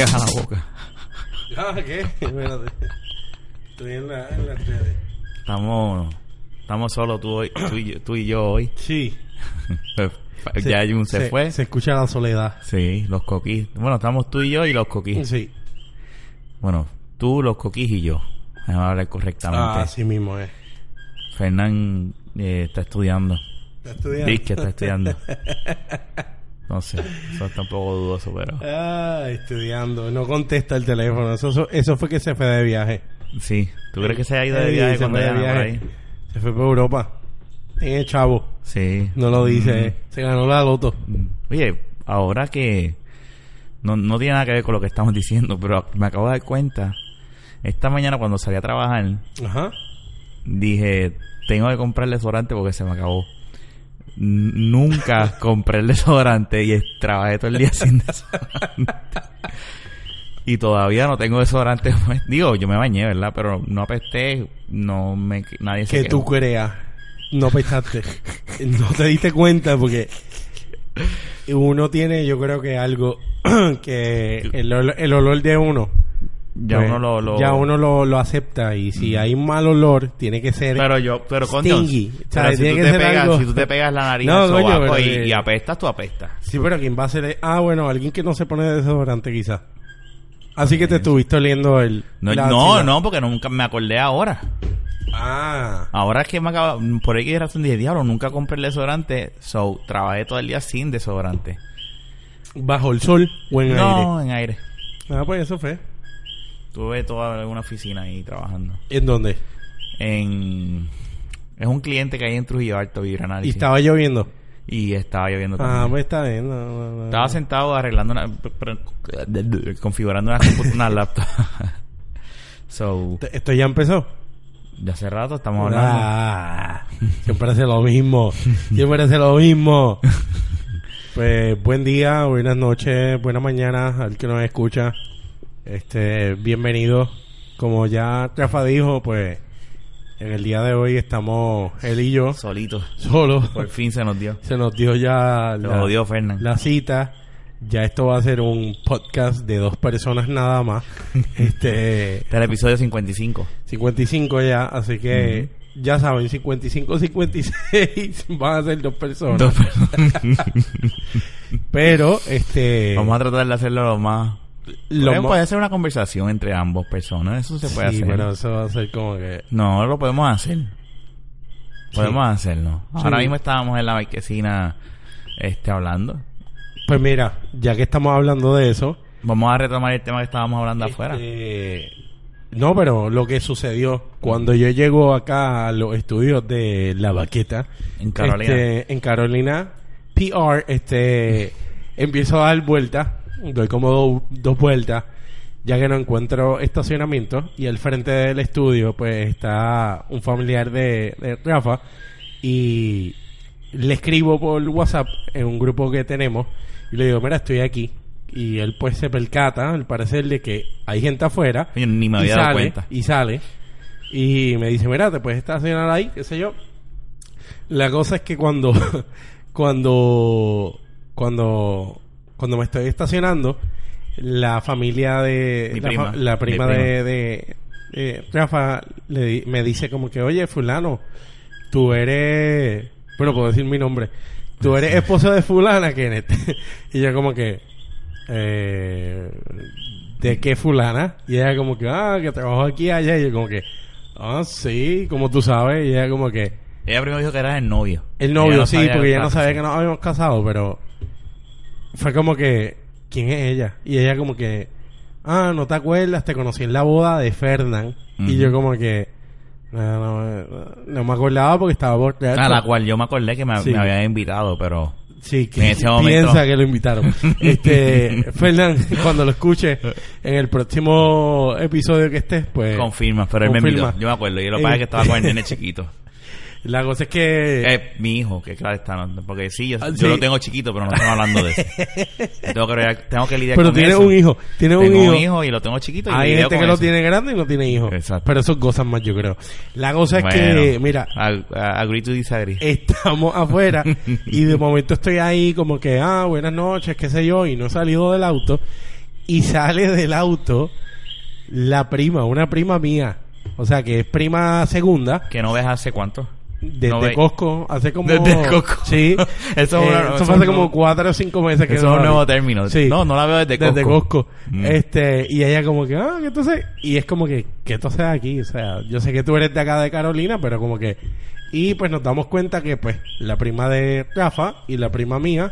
pegas a la boca. Ah, ¿qué? Espérate. Estoy en la, en las redes. Estamos, estamos solos tú, hoy, tú, y, yo- tú y yo hoy. Sí. ya Jun se, fue. Se escucha la soledad. Sí, los coquís. Bueno, estamos tú y yo y los coquís. Sí. Bueno, tú, los coquís y yo. Déjame hablar correctamente. Ah, así mismo es. Fernán eh, está estudiando. ¿Está estudiando? Que está estudiando. No sé, eso está un poco dudoso, pero... Ah, estudiando. No contesta el teléfono. Eso, eso, eso fue que se fue de viaje. Sí, ¿tú crees que se ha ido de Sí, viaje se cuando fue de llama por ahí? Se fue por Europa. Tiene chavo. Sí. No lo dice. eh. Se ganó la loto. Mm. Oye, ahora que... No, no tiene nada que ver con lo que estamos diciendo, pero me acabo de dar cuenta. Esta mañana cuando salí a trabajar, Ajá. dije, tengo que comprar el desodorante porque se me acabó. Nunca compré el desodorante y trabajé todo el día sin desodorante. y todavía no tengo desodorante. Digo, yo me bañé, ¿verdad? Pero no apesté, no me... Nadie se Que tú creas. No pensaste. no te diste cuenta porque uno tiene, yo creo que algo que el, el olor de uno. Ya pues, uno lo... lo- ya uno lo, lo acepta y si hay un mal olor tiene que ser Pero yo, pero stingy. Pero si tú, te pegas, algo- si tú te pegas la nariz No, coño, pero y, que- y apestas, tú apestas. Sí, pero ¿quién va a ser? Ah, bueno, alguien que no se pone desodorante quizás. Así que te estuviste oliendo el... No, no, no, porque nunca me acordé ahora. Ah. Ahora es que me acaba, por ahí que razón dije, diablo, nunca compré el desodorante, so trabajé todo el día sin desodorante. ¿Bajo el sol o en no, en aire. aire? Ah, pues eso fue. Tuve toda una oficina ahí trabajando. ¿En dónde? En es un cliente que hay en Trujillo Alto, Y Vibranálisis. estaba lloviendo. Y estaba lloviendo Ah, también. pues está bien. no, no, no. Estaba sentado arreglando una, configurando una, una laptop. so, Esto ya empezó. de hace rato estamos hablando. Ah, siempre hace lo mismo. Siempre hace lo mismo. Pues buen día, buenas noches, buenas mañanas al que nos escucha. Este, bienvenido. Como ya Rafa dijo, pues en el día de hoy estamos él y yo Solito. solos. Por fin se nos dio. Se nos dio ya la, Fernán. la cita. Ya esto va a ser un podcast de dos personas nada más. Este, Este es el episodio 55. 55 ya, así que ya saben, 55, 56 van a ser dos personas. Dos personas. Pero, este... Vamos a tratar de hacerlo lo más... lo Puede, ser una conversación entre ambos personas. Eso se puede Sí, hacer. pero eso va a ser como que... No, lo podemos hacer. Podemos hacerlo. Ahora Sí. mismo estábamos en la marquesina este, hablando. Pues mira, ya que estamos hablando de eso... Vamos a retomar el tema que estábamos hablando afuera. este, no, pero lo que sucedió cuando yo llego acá a los estudios de La Baqueta... En Carolina. este, en Carolina, PR, este... empiezo a dar vueltas, doy como do- dos vueltas, ya que no encuentro estacionamiento y al frente del estudio pues está un familiar de, de Rafa y le escribo por WhatsApp en un grupo que tenemos y le digo, mira, estoy aquí. Y él pues se percata, al parecer, de que hay gente afuera. Yo ni me y había dado sale, cuenta. Y sale. Y me dice, mira, te puedes estacionar ahí, qué sé yo. La cosa es que cuando, cuando, cuando, cuando me estoy estacionando, la familia de, Mi la, prima. fa- la prima Mi prima. de, de, de Rafa le di- me dice como que, oye, fulano, tú eres, bueno, puedo decir mi nombre, tú eres esposo de fulana, Kenneth. y yo como que, eh, ¿de qué fulana? Y ella como que, ah, que trabajo aquí y allá. Y yo como que, ah, sí, como tú sabes. Y ella como que, Ella primero dijo que eras el novio. el novio, no sí, porque ella no sabía que nos habíamos casado, pero fue como que, ¿quién es ella? Y ella como que, ah, no te acuerdas, te conocí en la boda de Fernán. Y yo como que, no, no, no me acordaba porque estaba por A la cual yo me acordé que me, Sí. me habían invitado, pero... Sí, que En ese momento- piensa que lo invitaron. Este, Fernán, cuando lo escuche en el próximo episodio que estés, pues Confirma, pero él me invitó. Yo me acuerdo. Y lo que pasa es que estaba con el nene chiquito. La cosa es que Eh, mi hijo, que claro está. ¿no? Porque sí, yo, Ah, yo lo tengo chiquito, pero no estamos hablando de eso. Tengo, que, tengo que lidiar pero con tiene eso. un hijo, tiene un hijo. un hijo y lo tengo chiquito y Hay gente que lo tiene grande y no tiene hijos. Exacto. Pero eso gozan más, yo creo. La cosa es que, mira, ag- agree to disagree. estamos afuera y de momento estoy ahí como que, ah, buenas noches, qué sé yo, y no he salido del auto. y sale del auto la prima, una prima mía. O sea, que es prima segunda. Que no ves hace cuánto. Desde No Costco, hace como... Desde Costco. Sí. Eso Eh, una- eso eso fue hace como nuevo- cuatro o cinco meses que Eso no es un nuevo término. Sí. No, no la veo desde Costco. Desde Costco. Mm. Este, y ella como que, ah, ¿qué entonces? Y es como que, ¿qué tú haces aquí? O sea, yo sé que tú eres de acá de Carolina, pero como que... Y pues nos damos cuenta que pues la prima de Rafa y la prima mía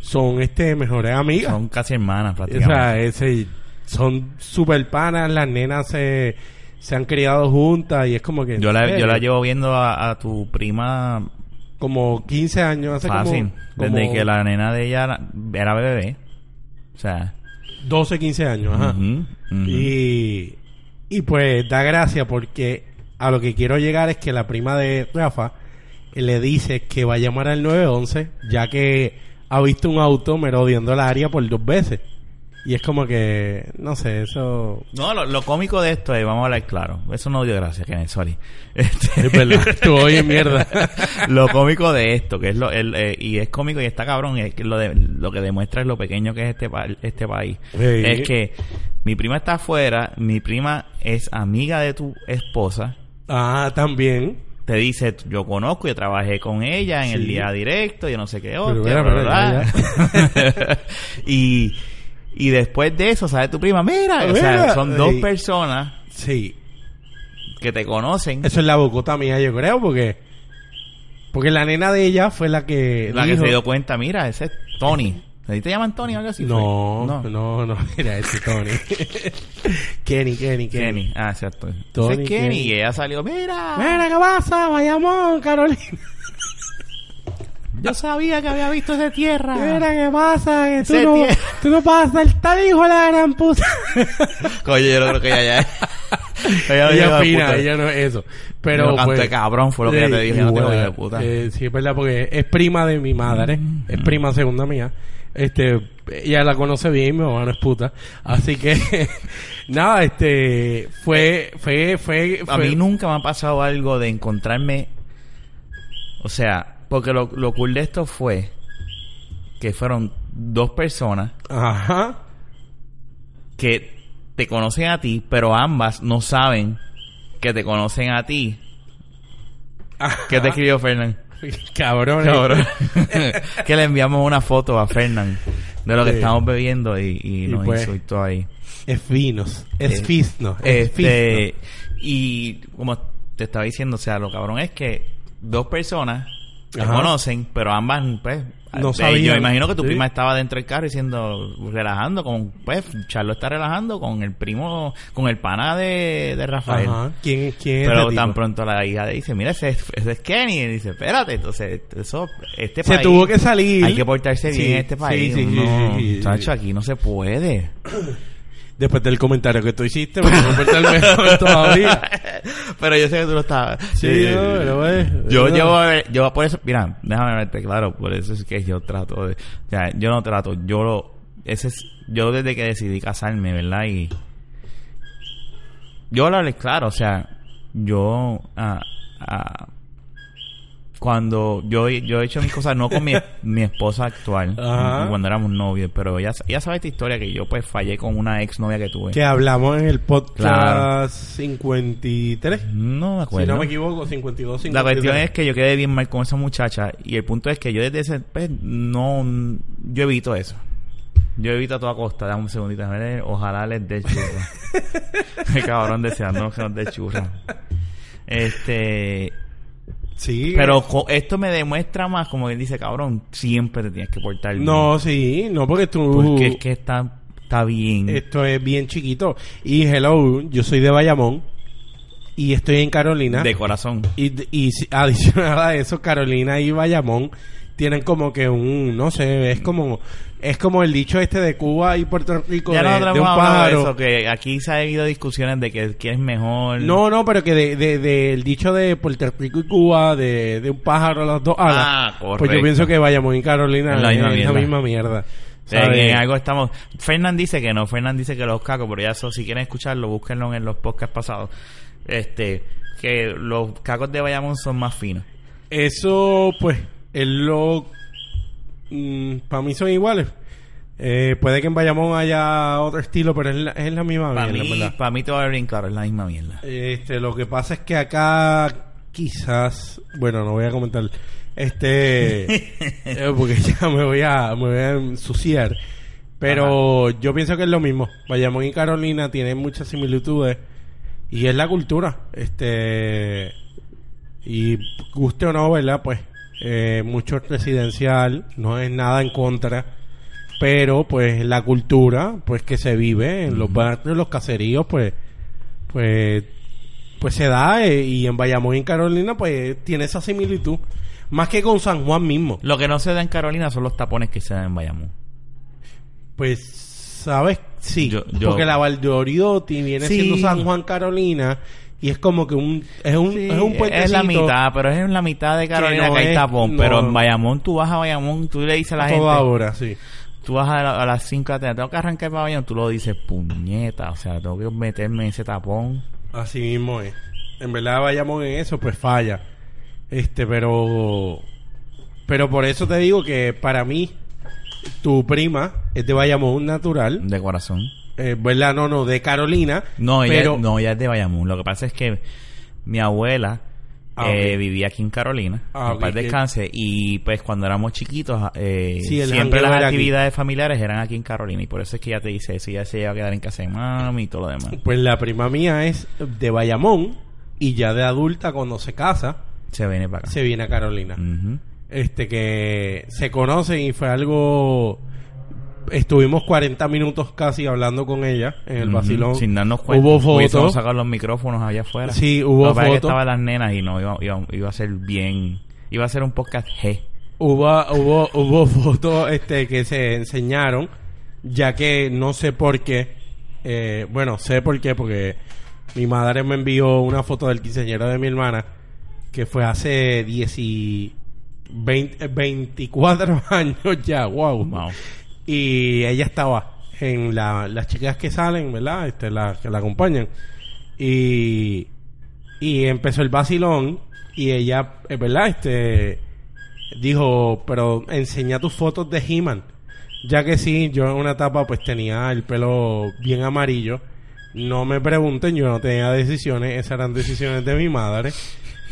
son este mejores amigas. Son casi hermanas O prácticamente. sea, ese, son super panas, las nenas se, se han criado juntas y es como que... yo, la, eh, yo la llevo viendo a, a tu prima Como 15 años, hace fácil. como, Desde como que la nena de ella era- era bebé. O sea... 12, 15 años, ajá. Y, y pues da gracia porque a lo que quiero llegar es que la prima de Rafa le dice que va a llamar al 911 ya que ha visto un auto merodeando el área por dos veces. Y es como que, no sé, eso... No, lo, lo cómico de esto es, vamos a hablar claro. Eso no dio gracia, Kenneth, sorry. Este- Es verdad, tú oyes mierda. lo cómico de esto, que es lo, el, eh, y es cómico y está cabrón, es que lo, de, lo que demuestra es lo pequeño que es este, pa- este país. Es que mi prima está afuera, mi prima es amiga de tu esposa, Ah, también. te dice, yo conozco, yo trabajé con ella en el día directo, yo no sé qué, hostia, pero bla. y, y después de eso, ¿sabes tu prima? Mira, o sea, son dos personas Sí. que te conocen, Eso es la bocota mía, yo creo, porque... Porque la nena de ella fue la que la que dijo- se dio cuenta, mira, ese es Tony. ¿A te llaman Tony o algo así? No, fue? no, no, mira ese Tony. Kenny, Kenny, Kenny. Kenny. Ah, exacto. Tony Ese es Kenny. Kenny. Y ella salió, mira. Mira, ¿qué pasa? Bayamón, Carolina. Yo sabía que había visto esa tierra. Mira, ¿qué pasa? Que tú no, tú no pasas el tal hijo de la gran puta. Coño, yo no creo que ella ya es. ella no ella a puta. ella no es eso. Pero Yo canto pues, de cabrón, fue lo que ella te dijo. Yo no hijo de puta. eh, sí, es verdad, porque es prima de mi madre. Mm. Es prima segunda mía. Este, ella la conoce bien, mi mamá no es puta. Así que, nada, este, fue, fue, fue, A fue- mí nunca me ha pasado algo de encontrarme. O sea, porque lo, lo cool de esto fue que fueron dos personas Ajá. que te conocen a ti, pero ambas no saben que te conocen a ti. ¿Qué te escribió Fernán? Cabrón. Cabrón. que le enviamos una foto a Fernán de lo que Sí. estamos bebiendo y, y Y nos pues, insultó ahí. Es finos. Es Eh, fisno. Es Este, y como te estaba diciendo, o sea, lo cabrón es que dos personas se conocen, pero ambas, pues, No eh, sabían. Yo imagino que tu Sí. prima estaba dentro del carro diciendo, relajando con, pues, Charlo está relajando con el primo, con el pana de, de Rafael. Ajá. ¿Quién, quién Pero ese tan tipo? pronto la hija le dice, mira, ese, es- ese es Kenny. Y dice, espérate, entonces, eso, este Se país... tuvo que salir. Hay que portarse bien en este país. sí, no, chacho, aquí no se puede. Después del comentario que tú hiciste, me tengo que portar mejor todavía. pero yo sé que tú lo estabas. Sí, Eh, no, pero Yo no. yo por eso, mira, déjame verte claro, por eso es que yo trato de, o sea, yo no trato, yo lo, ese es, yo desde que decidí casarme, ¿verdad? Y yo hablarles claro, o sea, yo, ah, ah, cuando yo, yo he hecho mis cosas, no con mi, mi esposa actual, Ajá. cuando éramos novios, pero ella, ella sabe esta historia que yo pues fallé con una ex novia que tuve. Que hablamos en el podcast Claro. 53. No me Si acuerdo. no me equivoco, 52, 53. La cuestión es que yo quedé bien mal con esa muchacha y el punto es que yo desde ese pues, no yo evito eso. Yo evito a toda costa, dame un segundito, a ver, ojalá les dé churra. El cabrón deseando que nos dé churra. Este, Sí. pero esto me demuestra más como que dice, cabrón, siempre te tienes que portar bien. No, sí, no, porque tú... porque es que está está bien. Esto es bien chiquito. Y hello, yo soy de Bayamón y estoy en Carolina. de corazón. Y, y adicional a eso, Carolina y Bayamón tienen como que un, no sé, es como, es como el dicho este de Cuba y Puerto Rico Ya de, nosotros de un pájaro. eso, que aquí se ha habido discusiones de que quién es mejor. No, no, pero que de, de, de el dicho de Puerto Rico y Cuba, de, de un pájaro a las dos alas. Ah, Pues yo correcto. pienso que Bayamón y Carolina Es la misma es la mierda. misma mierda. En, ¿sabes? en algo estamos. Fernán dice que no. Fernán dice que los cacos, pero ya eso, si quieren escucharlo, búsquenlo en los podcasts pasados. Este, que los cacos de Bayamón son más finos. Eso, pues, es lo... para mí son iguales. Eh, puede que en Bayamón haya otro estilo, pero es la, es la misma Para mierda, para mí te va a claro, es la misma mierda. Este, lo que pasa es que acá quizás, bueno, no voy a comentar, este, eh, porque ya me voy a, me voy a ensuciar. Pero yo pienso que es lo mismo. Bayamón y Carolina tienen muchas similitudes y es la cultura. Este, y guste o no, ¿verdad? Pues eh, mucho residencial, no es nada en contra. Pero pues la cultura, pues que se vive en los barrios, los caseríos, pues, pues, pues se da eh, y en Bayamón y en Carolina pues tiene esa similitud. Más que con San Juan mismo. Lo que no se da en Carolina son los tapones que se dan en Bayamón. Pues, ¿sabes? Sí, Yo- yo- porque la Valdoriotti viene Sí. siendo San Juan, Carolina, y es como que un, es un, es un puentecito. es la mitad, pero es en la mitad de Carolina que, no hay tapón. no. Pero en Bayamón, tú vas a Bayamón, tú le dices a la a gente, toda hora, sí. tú vas a, la- a las 5 de la tarde, tengo que arrancar para Bayamón, tú lo dices, puñeta, o sea, tengo que meterme en ese tapón. Así mismo es. En verdad vayamos en eso, pues falla. Este, pero... Pero por eso te digo que para mí, tu prima es de Bayamón natural. De corazón. Eh, ¿Verdad? No, no, de Carolina. No, ella, pero, no, ella es de Bayamón. Lo que pasa es que mi abuela Ah, eh, vivía aquí en Carolina. Ah, en ok, paz que- descanse. Y pues cuando éramos chiquitos, eh, Sí, el siempre las aquí. actividades familiares eran aquí en Carolina. Y por eso es que ella te dice, si ella se iba a quedar en casa de mami y todo lo demás. Pues la prima mía es de Bayamón y ya de adulta cuando se casa, Se viene para acá. se viene a Carolina. Este que se conocen y fue algo estuvimos 40 minutos casi hablando con ella en el vacilón Sin darnos cuenta. hubo fotos sacado los micrófonos allá afuera. Sí, hubo fotos. estaban las nenas y no iba, iba, iba a ser bien. Iba a ser un podcast G. hubo hubo hubo fotos este que se enseñaron ya que no sé por qué eh, bueno sé por qué porque mi madre me envió una foto del quinceañero de mi hermana que fue hace 10 y 20 24 años ya wow Wow. Y ella estaba en la, las chicas que salen, ¿verdad? Este, las que la acompañan. Y, y empezó el vacilón y ella, eh, ¿verdad? Este, dijo, pero enseña tus fotos de He-Man. Ya que sí, yo en una etapa pues tenía el pelo bien amarillo. No me pregunten, yo no tenía decisiones, esas eran decisiones de mi madre.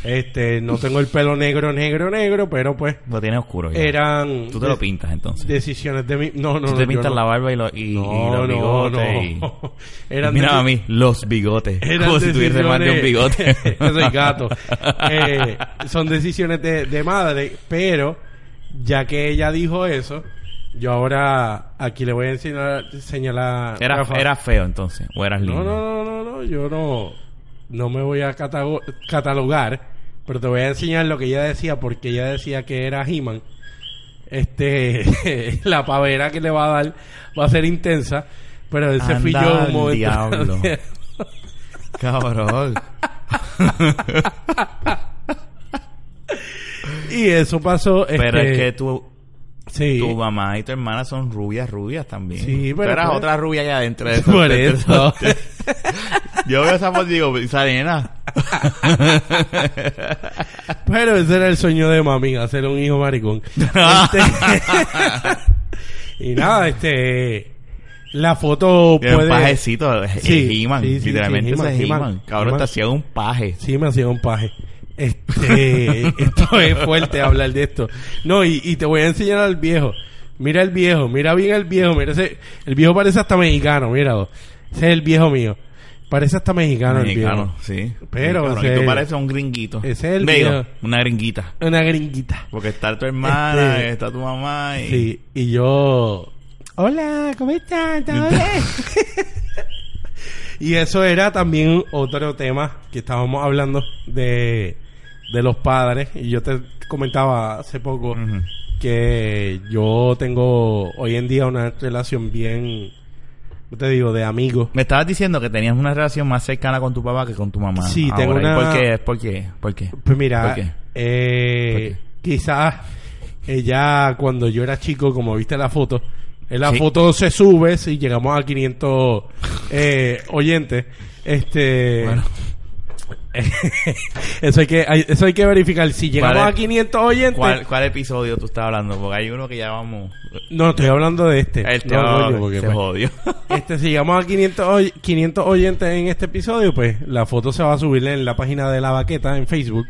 Este, no tengo el pelo negro, negro, negro, pero pues Lo tienes oscuro. ya. eran Tú te lo pintas entonces. decisiones de mi no no Tú te pintas no. la barba y, lo, y, y no, los no, bigotes. no. y- Eran Mira deci- a mí, los bigotes. Como si tuviese más de un bigote. Yo soy gato. Eh, son decisiones de, de madre, pero ya que ella dijo eso, yo ahora aquí le voy a enseñar señalar Era, era feo entonces. O eras lindo. No, no, no, no, no, yo no no me voy a catalogar, pero te voy a enseñar lo que ella decía porque ella decía que era He-Man. Este la pavera que le va a dar va a ser intensa, pero fui Anda yo un momento. diablo. Cabrón. y eso pasó Pero este, es que tú, sí. tu mamá y tu hermana son rubias, rubias también. Sí, pero Tú eras pues- otra rubia allá adentro de. Por eso. Yo veo esa foto y digo, esa nena. Pero ese era el sueño de mami, hacer un hijo maricón. Este- y nada, este la foto un puede pajecito. es Sí, He-Man. sí, sí, Literalmente es He-Man. Cabrón, te hacía un paje. Sí, me hacía un paje. Este, esto es fuerte hablar de esto. No, y, y te voy a enseñar al viejo. Mira el viejo, mira bien el viejo. Mira ese, el viejo parece hasta mexicano, míralo. Ese es el viejo mío. Parece hasta mexicano, Mexicano, el viejo. sí. Pero y tú pareces un gringuito. ese es el Digo, viejo. una gringuita. Una gringuita. Porque está tu hermana, Este- está tu mamá y... Sí, y yo... Hola, ¿cómo están? ¿Todo bien? y eso era también otro tema que estábamos hablando de, de los padres. Y yo te comentaba hace poco que yo tengo hoy en día una relación bien, ¿cómo te digo, de amigos. Me estabas diciendo que tenías una relación más cercana con tu papá que con tu mamá. Sí, tengo ahora. ¿Y una- ¿Por qué? ¿Por qué? ¿Por qué? Pues mira, ¿Por qué? eh, quizás ella cuando yo era chico, como viste la foto, en la Sí. foto se sube, si llegamos a 500 eh, oyentes, este, Bueno. eso hay que hay- eso hay que verificar. Si llegamos ¿Cuál a es- 500 oyentes... ¿Cuál, ¿Cuál episodio tú estás hablando? Porque hay uno que ya vamos... No, estoy hablando de este. Este no, coño, porque, se pues, jodió. Este, si llegamos a 500, oy- 500 oyentes en este episodio, pues la foto se va a subir en la página de la baqueta en Facebook.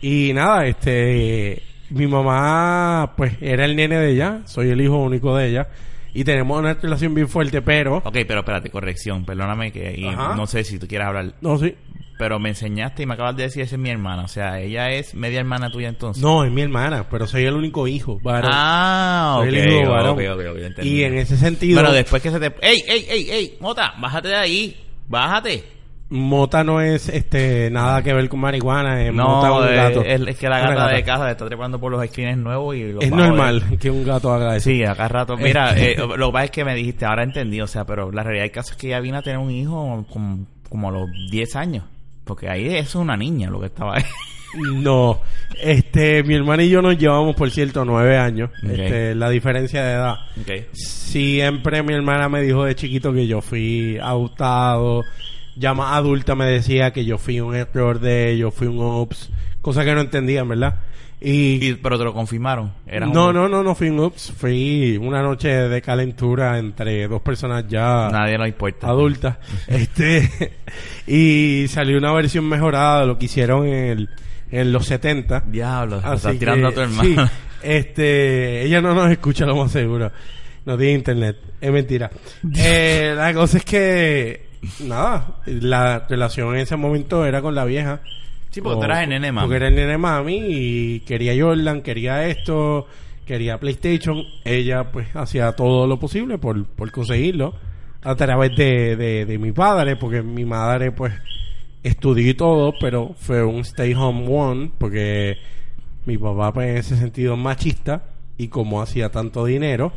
Y nada, este, mi mamá, pues era el nene de ella, soy el hijo único de ella. Y tenemos una relación bien fuerte, pero... ok, pero espérate, corrección. Perdóname que... y no sé si tú quieres hablar. No, sí. Pero me enseñaste y me acabas de decir esa es mi hermana. O sea, ella es media hermana tuya entonces. No, es mi hermana, pero soy el único hijo, varón. Ah, ok. Soy el hijo ok, varón. ok, ok, ok, entendí. y en ese sentido, Bueno, después que se te... ¡Ey, ey, ey, ey! Mota, bájate de ahí. Bájate. Mota no es este nada que ver con marihuana, es Mota No, un es, gato. es- es que la gata gata. de casa está trepando por los esquines nuevos y los Es de- normal que un gato haga eso. Sí, acá rato. Mira, Este- eh, lo que pasa es que me dijiste, ahora entendí, o sea, pero la realidad del caso es que ella vino a tener un hijo como, como a los 10 años. Porque ahí eso es una niña lo que estaba ahí. No, este, mi hermana y yo nos llevamos, por cierto, nueve años. Este, la diferencia de edad. Siempre mi hermana me dijo de chiquito que yo fui autado. Ya más adulta me decía que yo fui un error de ellos, fui un ops. Cosa que no entendían, ¿verdad? Y, Y- pero te lo confirmaron. Era no, un- no, no, no fui una noche de calentura entre dos personas ya Nadie nos importa. adulta. este y salió una versión mejorada de lo que hicieron en, el- en los 70. Diablo, Así estás que, tirando a tu hermano. sí, este, ella no nos escucha lo más seguro. No tiene internet. Es mentira. Eh, la cosa es que, nada, la relación en ese momento era con la vieja. Sí, porque tú eras el nene mami. Porque era el nene mami y quería Jordan, quería esto, quería PlayStation. Ella, pues, hacía todo lo posible por, por conseguirlo a través de, de, de mi padre, porque mi madre, pues, estudió y todo, pero fue un stay home one, porque mi papá, pues, en ese sentido es machista y como hacía tanto dinero,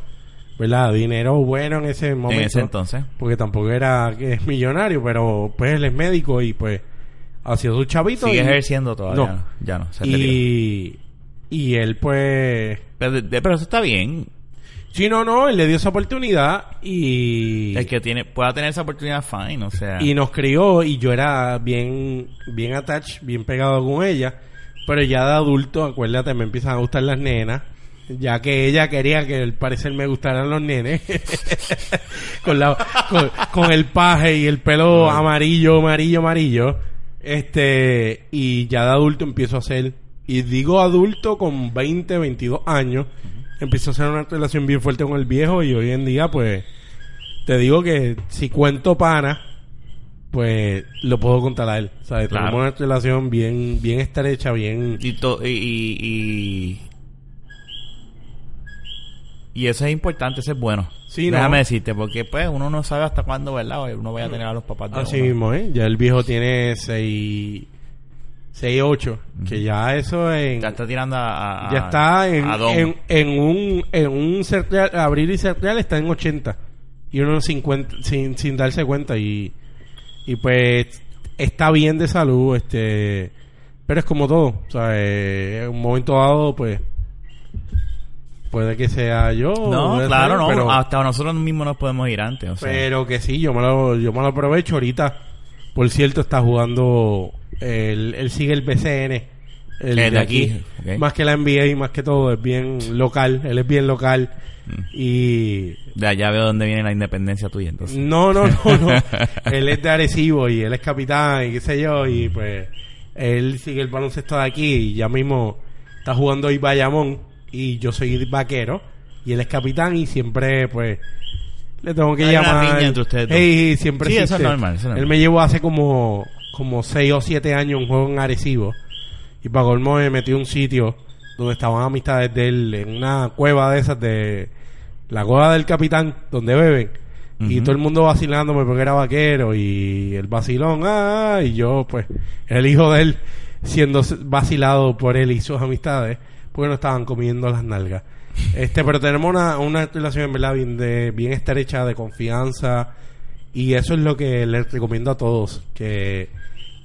¿verdad? Dinero bueno en ese momento. En ese entonces. Porque tampoco era que es millonario, pero pues él es médico y pues hacía su chavito. Sigue y, ejerciendo todavía. No. Ya no, se y, y él pues... Pero, eso está bien. Sí, no, no, él le dio esa oportunidad y... El que tiene, pueda tener esa oportunidad, fine. O sea, y nos crió y yo era bien bien attached, bien pegado con ella, pero ya de adulto, acuérdate, me empiezan a gustar las nenas, ya que ella quería que al parecer me gustaran los nenes, con, la, con, con el paje y el pelo amarillo, amarillo, amarillo, este, y ya de adulto empiezo a hacer, y digo adulto con 20, 22 años, empiezo a hacer una relación bien fuerte con el viejo y hoy en día pues te digo que si cuento pana, pues lo puedo contar a él. ¿sabes? Claro. Tenemos una relación bien, bien estrecha, bien... y, to- y, y, y, y eso es importante, eso es bueno. Sí, ¿no? Déjame decirte, porque pues uno no sabe hasta cuándo, ¿verdad? Uno vaya a tener a los papás de Así uno. mismo, ¿eh? Ya el viejo tiene 6... 6, 8. Que ya eso en... Ya está tirando a... a- ya está en, a en, en un en un abril y cereal está en 80 y uno en 50 sin, sin darse cuenta y y pues está bien de salud este pero es como todo o sea en un momento dado pues puede que sea yo No, claro, ser, no. pero, Hasta nosotros mismos nos podemos ir antes. O sea, pero que sí yo me lo yo me lo aprovecho ahorita por cierto está jugando él, él sigue el BCN el El de aquí, más que la NBA más que todo es bien local él es bien local Mm. y ya, ya veo dónde viene la independencia tuya, entonces. no no no no él es de Arecibo y él es capitán y qué sé yo y pues él sigue el baloncesto de aquí y ya mismo está jugando hoy Bayamón y yo soy vaquero y él es capitán y siempre pues le tengo que Hay una llamar riña entre ustedes dos. Ey, siempre Sí, eso es normal, eso es normal. él me llevó hace como como 6 o 7 años un juego en Arecibo y para colmo me metió un sitio donde estaban amistades de él en una cueva de esas de la cueva del capitán donde beben y todo el mundo vacilándome porque era vaquero y el vacilón ah, y yo pues el hijo de él siendo vacilado por él y sus amistades porque no estaban comiendo las nalgas este pero tenemos una, una relación verdad bien de bien estrecha de confianza y eso es lo que les recomiendo a todos que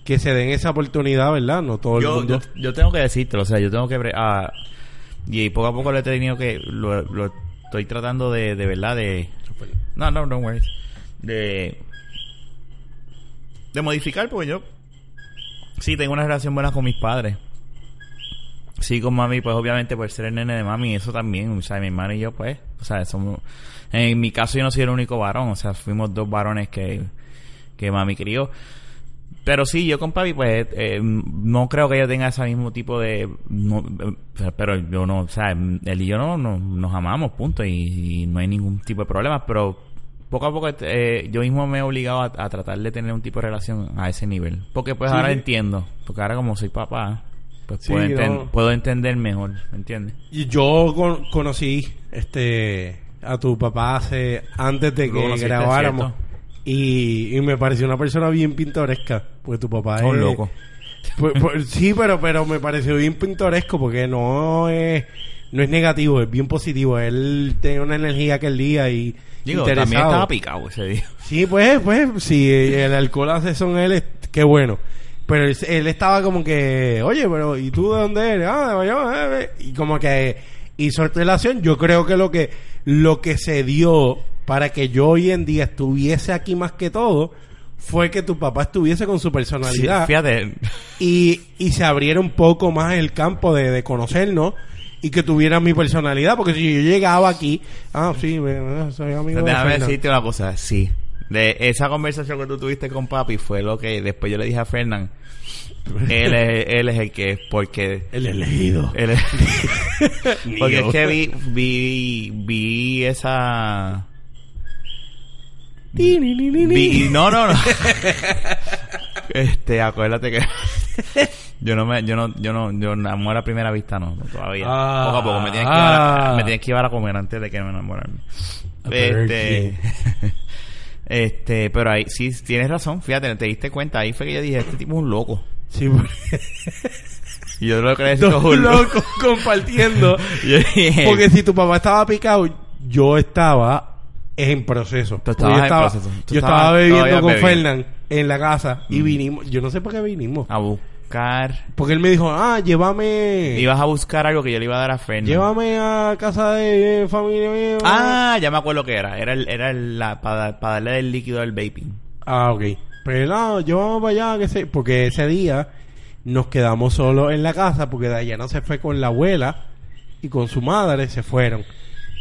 que se den esa oportunidad verdad no todo el yo, mundo yo, yo tengo que decírtelo, o sea, yo tengo que... ah, y poco a poco lo he tenido que... Lo, lo estoy tratando de, de verdad de... No, no, no worry. De... De modificar, porque yo... Sí, tengo una relación buena con mis padres. Sí, con mami, pues obviamente por ser el nene de mami, eso también, o sea, mi hermano y yo, pues, o sea, somos... En mi caso yo no soy el único varón, o sea, fuimos dos varones que, que mami crió. Pero sí, yo con papi, pues, eh, no creo que yo tenga ese mismo tipo de... no, pero yo no, o sea, él y yo no, no- nos amamos, punto, y, y no hay ningún tipo de problema, pero poco a poco eh, yo mismo me he obligado a, a tratar de tener un tipo de relación a ese nivel. Porque pues Sí, ahora entiendo, porque ahora como soy papá, pues Sí, puedo, enten- no. puedo entender mejor, ¿me entiendes? Y yo con- conocí este a tu papá hace antes de que grabáramos y, y me pareció una persona bien pintoresca porque tu papá Un es loco. Pues- pues, sí pero pero me pareció bien pintoresco porque no es no es negativo es bien positivo él tiene una energía aquel día y Digo, también interesado. estaba picado ese día. Sí, pues, pues, si el alcohol hace son él, qué bueno. Pero él, él estaba como que, oye, pero ¿y tú de dónde eres? Ah, de Bayamón, eh, Y como que hizo relación. Yo creo que lo que lo que se dio para que yo hoy en día estuviese aquí más que todo fue que tu papá estuviese con su Sí, personalidad fíjate, y, y se abriera un poco más el campo de, de conocernos y que tuviera mi personalidad. Porque si yo llegaba aquí, ah, sí, soy amigo de déjame Fernan. decirte una cosa, sí. De esa conversación que tú tuviste con papi fue lo que después yo le dije a Fernán. él, es, él es el que es, porque El elegido. Él es- Porque es que vi, vi, vi esa... Vi, no, no, no. este, acuérdate que... yo no me, yo no, yo no, yo amor a primera vista no, no, todavía. Ah. poco a poco, me tienes, que llevar a, Ah. me tienes que llevar a comer antes de que me enamorarme. Este... este, pero ahí, sí, tienes razón, fíjate, te diste cuenta, ahí fue que yo dije, este tipo es un loco. Sí, porque- Y yo lo es dos un loco. locos compartiendo. Porque si tu papá estaba picado, yo estaba en proceso. Tú Porque estabas yo en estaba, proceso. Tú yo estabas estaba bebiendo con bebiendo. Fernán en la casa y Mm. vinimos. Yo no sé por qué vinimos. a buscar... Porque él me dijo, ah, llévame. Ibas a buscar algo que yo le iba a dar a Fernando. Llévame a casa de eh, familia mía. Ah, ya me acuerdo que era. Era, el, era el- la, para, para darle el líquido al vaping. Ah, ok. Pero no, llévame para allá, que sé. Porque ese día nos quedamos solos en la casa porque Dayana se fue con la abuela y con su madre se fueron.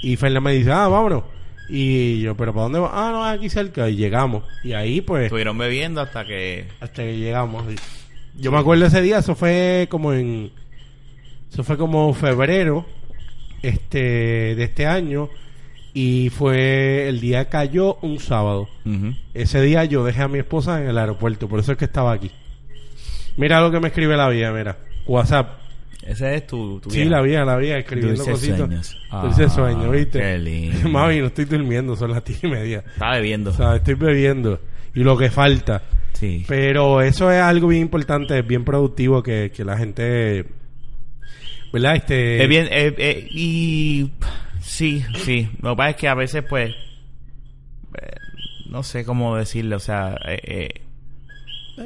Y Fernanda me dice, ah, vámonos. Y yo, ¿pero para dónde va? Ah, no, aquí cerca. Y llegamos. Y ahí, pues, Estuvieron bebiendo hasta que... hasta que llegamos. Yo me acuerdo ese día, eso fue como en. Eso fue como febrero este de este año. Y fue. El día cayó un sábado. Ese día yo dejé a mi esposa en el aeropuerto, por eso es que estaba aquí. Mira lo que me escribe la vida, mira. WhatsApp. Ese es tu, tu Sí, vieja. la vida, la vida, escribiendo Dulces cositas. sueños. Dulces Ah, sueños, ¿viste? qué lindo. Mami, no estoy durmiendo, son las 10 y media. Estaba bebiendo. O sea, estoy bebiendo. Y lo que falta. Sí. Pero eso es algo bien importante, bien productivo que, que la gente... ¿Verdad? Este... Es bien... eh, eh, y... Sí, sí. Lo que pasa es que a veces, pues... eh, no sé cómo decirlo. O sea...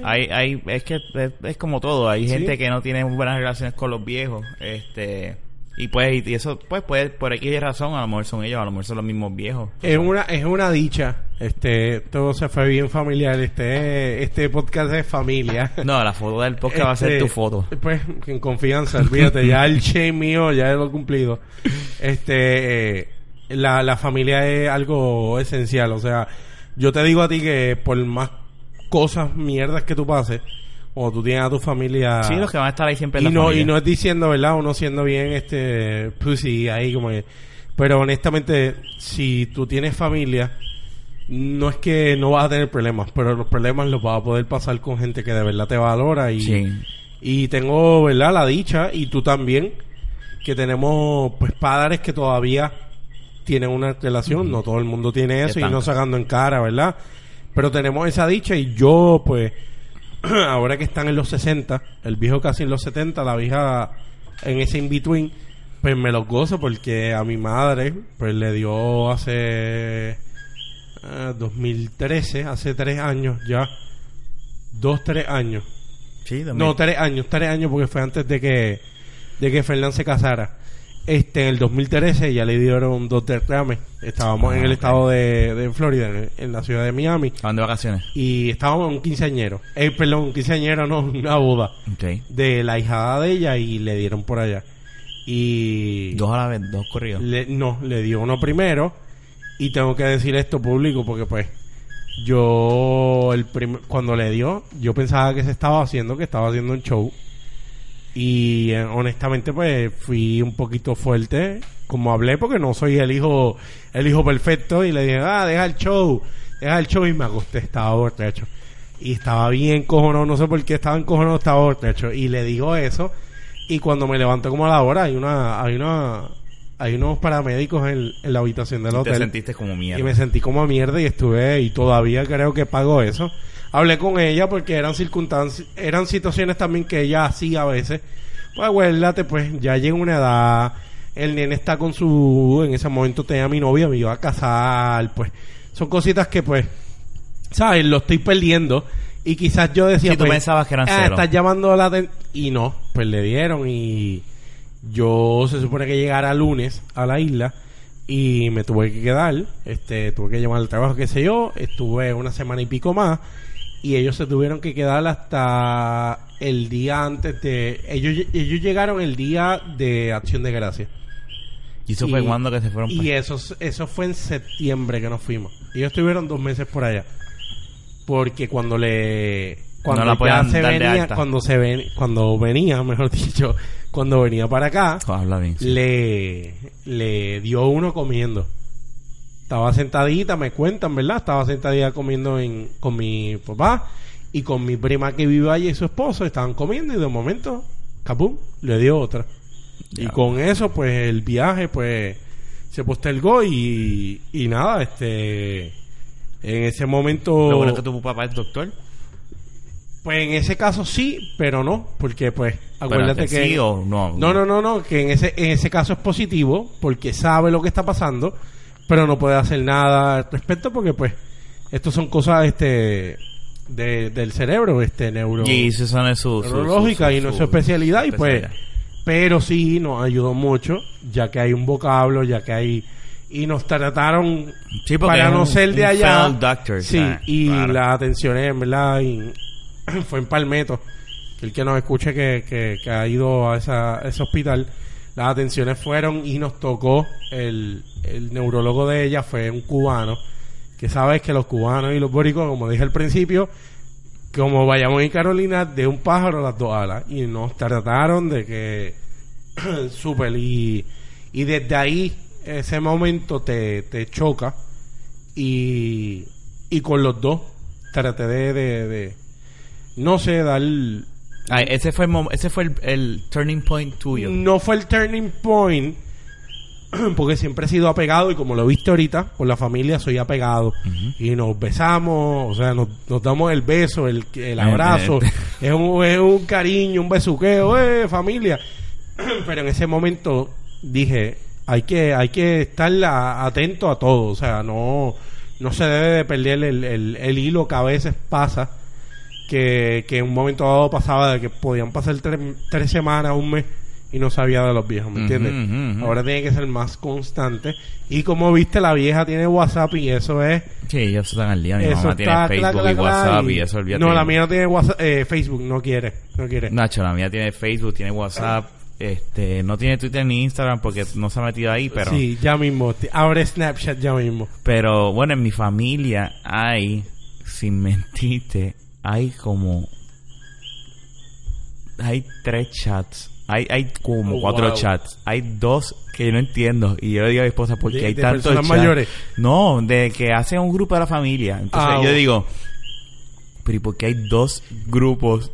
hay, hay, es que es, es como todo. Hay Sí. gente que no tiene buenas relaciones con los viejos. Este... Y pues, y eso, pues, puede, por X razón, a lo mejor son ellos, a lo mejor son los mismos viejos. Es una, es una dicha. Este, todo se fue bien familiar. Este, este podcast es familia. No, la foto del podcast va a ser Este, tu foto. Pues, en confianza, olvídate, ya el che mío, ya lo he cumplido. Este, eh, la, la familia es algo esencial, o sea, yo te digo a ti que por más cosas, mierdas que tú pases, o tú tienes a tu familia... Sí, los que van a estar ahí siempre en y la no, familia. y no es diciendo, ¿verdad? Uno siendo bien, este, pussy, ahí como que... Pero honestamente, si tú tienes familia, no es que no vas a tener problemas, pero los problemas los vas a poder pasar con gente que de verdad te valora y... Sí. Y tengo, ¿verdad? La dicha, y tú también, que tenemos, pues, padres que todavía tienen una relación. No todo el mundo tiene eso y no sacando en cara, ¿verdad? Pero tenemos esa dicha y yo, pues, ahora que están en los 60, el viejo casi en los 70, la vieja en ese in-between, pues me los gozo porque a mi madre, pues, le dio hace eh, 2013, hace tres años ya, dos, tres años. Sí. No, tres años, tres años porque fue antes de que de que Fernán se casara. Este, en el 2013 ya le dieron dos derrames. Estábamos Ah, en el ok. estado de, de Florida, en, en la ciudad de Miami. Estaban de vacaciones. Y estábamos en un quinceañero. Eh, perdón, un quinceañero, no, una boda. Ok. De la hijada de ella y le dieron por allá. Y... Dos a la vez, dos corridos. Le- no, le dio uno primero. Y tengo que decir esto público porque pues yo el cuando le dio, yo pensaba que se estaba haciendo, que estaba haciendo un show. Y eh, honestamente pues fui un poquito fuerte como hablé porque no soy el hijo el hijo perfecto y le dije, "Ah, deja el show, deja el show" y me acosté, estaba borracho. Y estaba bien cojonado, no sé por qué estaba encojonado, estaba borracho y le digo eso y cuando me levanto como a la hora hay una hay una hay unos paramédicos en, en la habitación del Te hotel. sentiste como mierda. Y me sentí como mierda y estuve y todavía creo que pago eso. Hablé con ella porque eran circunstancias, eran situaciones también que ella hacía a veces. Pues acuérdate, pues ya llega una edad, el nene está con su, en ese momento tenía mi novia, me iba a casar, pues son cositas que pues, sabes, lo estoy perdiendo. Y quizás yo decía, Sí, tú pues, pensabas que eran "Ah, cero". estás llamando a la aten-". y no, pues le dieron y yo se supone que llegara lunes a la isla y me tuve que quedar, este, tuve que llamar al trabajo, qué sé yo, estuve una semana y pico más y ellos se tuvieron que quedar hasta el día antes de ellos ellos llegaron el día de Acción de Gracia. ¿Y eso y- fue cuando que se fueron? Y pa- eso eso fue en septiembre que nos fuimos. Ellos estuvieron dos meses por allá. Porque cuando le cuando No la ya se venía, cuando se ven, cuando venía, mejor dicho, cuando venía para acá, Oh, le, le dio uno comiendo. Estaba sentadita, me cuentan, ¿verdad? Estaba sentadita comiendo en, con mi papá y con mi prima que vive allí y su esposo. Estaban comiendo y de momento, capum, le dio otra. Y con eso, pues el viaje, pues se postergó y, y nada, este. En ese momento. Lo bueno es que tu papá es doctor. Pues en ese caso sí, pero no, porque pues acuérdate que que sí o no. no, no, no, no, que en ese en ese caso es positivo porque sabe lo que está pasando, pero no puede hacer nada al respecto porque pues estos son cosas este de- del cerebro, este neuro Y son su, neurológica su- y no es su- especialidad y pues especialidad. pero sí nos ayudó mucho, ya que hay un vocablo, ya que hay y nos trataron Sí, para es no un- ser de allá. doctor, sí, y claro. la atención en verdad y fue en Palmetto. Que el que nos escuche que, que, que ha ido a, esa, a ese hospital, las atenciones fueron y nos tocó el, el neurólogo de ella fue un cubano, que sabes que los cubanos y los boricos, como dije al principio, como vayamos en Carolina, de un pájaro las dos alas. Y nos trataron de que súper y, y desde ahí ese momento te, te choca y, y con los dos traté de, de, de, no sé dar Ese fue el, ese fue el, el turning point tuyo. no fue el turning point porque siempre he sido apegado y como lo viste ahorita con la familia soy apegado. Y nos besamos o sea nos, nos damos el beso el, el abrazo. Eh, es, un, es un cariño un besuqueo eh familia. Pero en ese momento dije hay que hay que estar a- atento a todo. O sea no no se debe de perder el, el, el hilo que a veces pasa que, que en un momento dado pasaba de que podían pasar tres, tres semanas un mes y no sabía de los viejos, ¿me entiendes? Ahora tiene que ser más constante. Y como viste, la vieja tiene WhatsApp y eso es... Sí, ellos están al día. Mi eso mamá tiene Facebook y WhatsApp y- y eso olvídate. No, la mía no tiene WhatsApp, eh, Facebook, no quiere, no quiere. Nacho, la mía tiene Facebook, tiene WhatsApp, este, no tiene Twitter ni Instagram porque no se ha metido ahí, pero, Sí, ya mismo. Abre Snapchat ya mismo. pero bueno, en mi familia hay, sin mentirte, hay como, hay tres chats, hay, hay como Oh, cuatro wow. chats, hay dos que yo no entiendo y yo le digo a mi esposa porque ¿De- hay tantos chats. mayores? No, de que hacen un grupo de la familia. Entonces Ah, yo oh. digo, pero ¿y por qué hay dos grupos?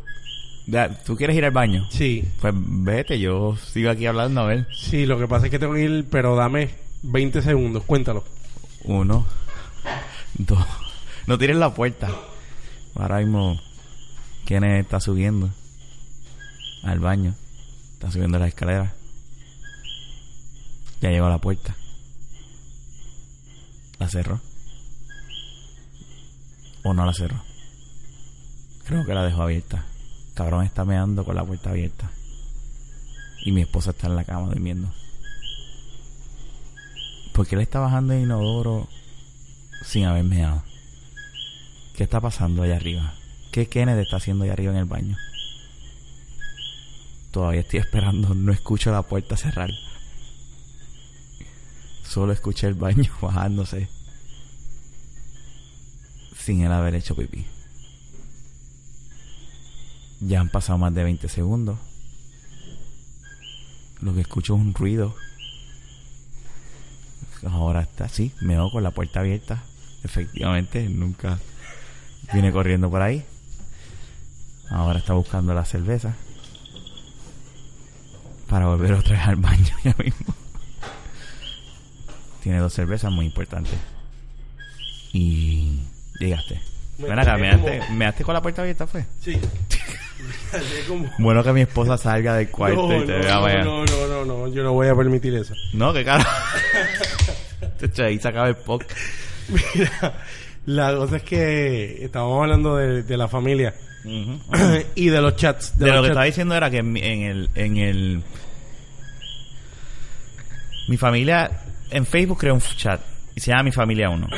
¿Tú quieres ir al baño? Sí, Pues vete, yo sigo aquí hablando, a ver. sí, lo que pasa es que tengo que ir, pero dame 20 segundos, cuéntalo. Uno, dos. No tires la puerta. Ahora mismo, ¿quién está subiendo? Al baño. Está subiendo la escalera. Ya llegó a la puerta. La cerró. ¿O no la cerró? Creo que la dejó abierta. Cabrón está meando con la puerta abierta. Y mi esposa está en la cama durmiendo. ¿Por qué él está bajando el inodoro sin haber meado? ¿Qué está pasando allá arriba? ¿Qué Kenneth está haciendo allá arriba en el baño? Todavía estoy esperando, no escucho la puerta cerrar. Solo escuché el baño bajándose. Sin él haber hecho pipí. Ya han pasado más de 20 segundos. Lo que escucho es un ruido. Ahora está así, me veo con la puerta abierta. Efectivamente, nunca viene corriendo por ahí. Ahora está buscando la cerveza. Para volver otra vez al baño ya mismo. Tiene dos cervezas muy importantes. Y llegaste. Ven acá, ¿me daste, ¿me daste con la puerta abierta fue? Sí. Bueno que mi esposa salga del cuarto no, y te no, vea no, vaya. no, no, no, no, yo no voy a permitir eso. No, qué caro. Ahí se acaba el podcast. Mira, la cosa es que estábamos hablando de, de la familia y de los chats. De, los lo que chats. estaba diciendo era que en, mi- en el en el mi familia en Facebook creó un chat y se llama mi familia 1.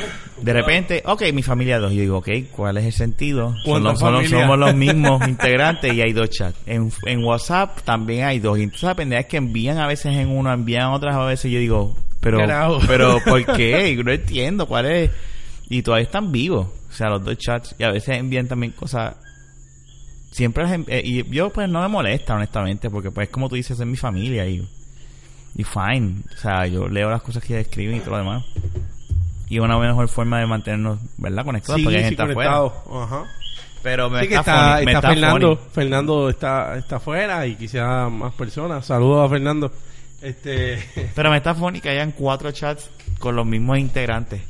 De repente, ok, mi familia 2. Yo digo, ok, ¿cuál es el sentido? Son ¿Cuántas los- son somos los mismos integrantes y hay dos chats. En, en WhatsApp también hay dos. Y entonces la pendeja es que envían a veces en uno, envían otras a veces. Yo digo, pero, Carajo. pero ¿por qué? No entiendo cuál es. Y todavía están vivos. O sea, los dos chats. Y a veces envían también cosas siempre las em- eh, y yo pues no me molesta honestamente porque pues como tú dices es mi familia y y fine o sea yo leo las cosas que escriben y todo lo demás y una mejor forma de mantenernos verdad conectados Sí, porque hay sí, gente afuera conectado. Ajá. pero me Sí que está, está, funny, está está Fernando. funny. Fernando está, está afuera y quizá más personas. Saludos a Fernando. Este, pero me está funny que hayan cuatro chats con los mismos integrantes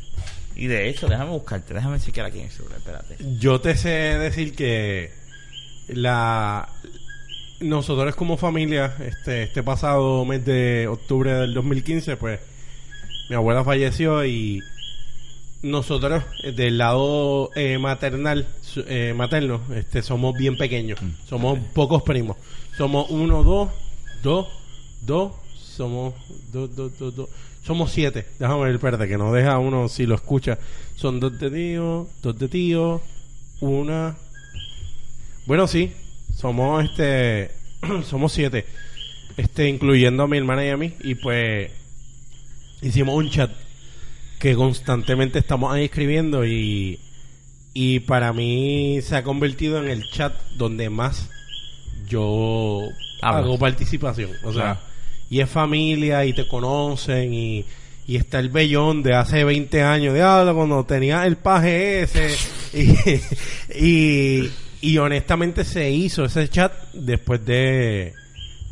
y de hecho déjame buscarte déjame chequear aquí en el celular espérate. Yo te sé decir que la nosotros como familia, este, este pasado mes de octubre del 2015, pues mi abuela falleció y nosotros eh, del lado eh, maternal, eh, materno, este, somos bien pequeños, somos pocos primos, somos uno, dos, dos, dos, somos dos, dos, dos, dos, somos siete. Déjame ver, espérate, que no deja uno si lo escucha. Son dos de tío, dos de tío, una. Bueno, sí, somos este, somos siete, este, incluyendo a mi hermana y a mí, y pues hicimos un chat que constantemente estamos ahí escribiendo y y para mí se ha convertido en el chat donde más yo Hablas. hago participación, o sea. Y es familia y te conocen y y está el bellón de hace 20 años, de cuando tenía el paje ese. Y, y, y honestamente se hizo ese chat después de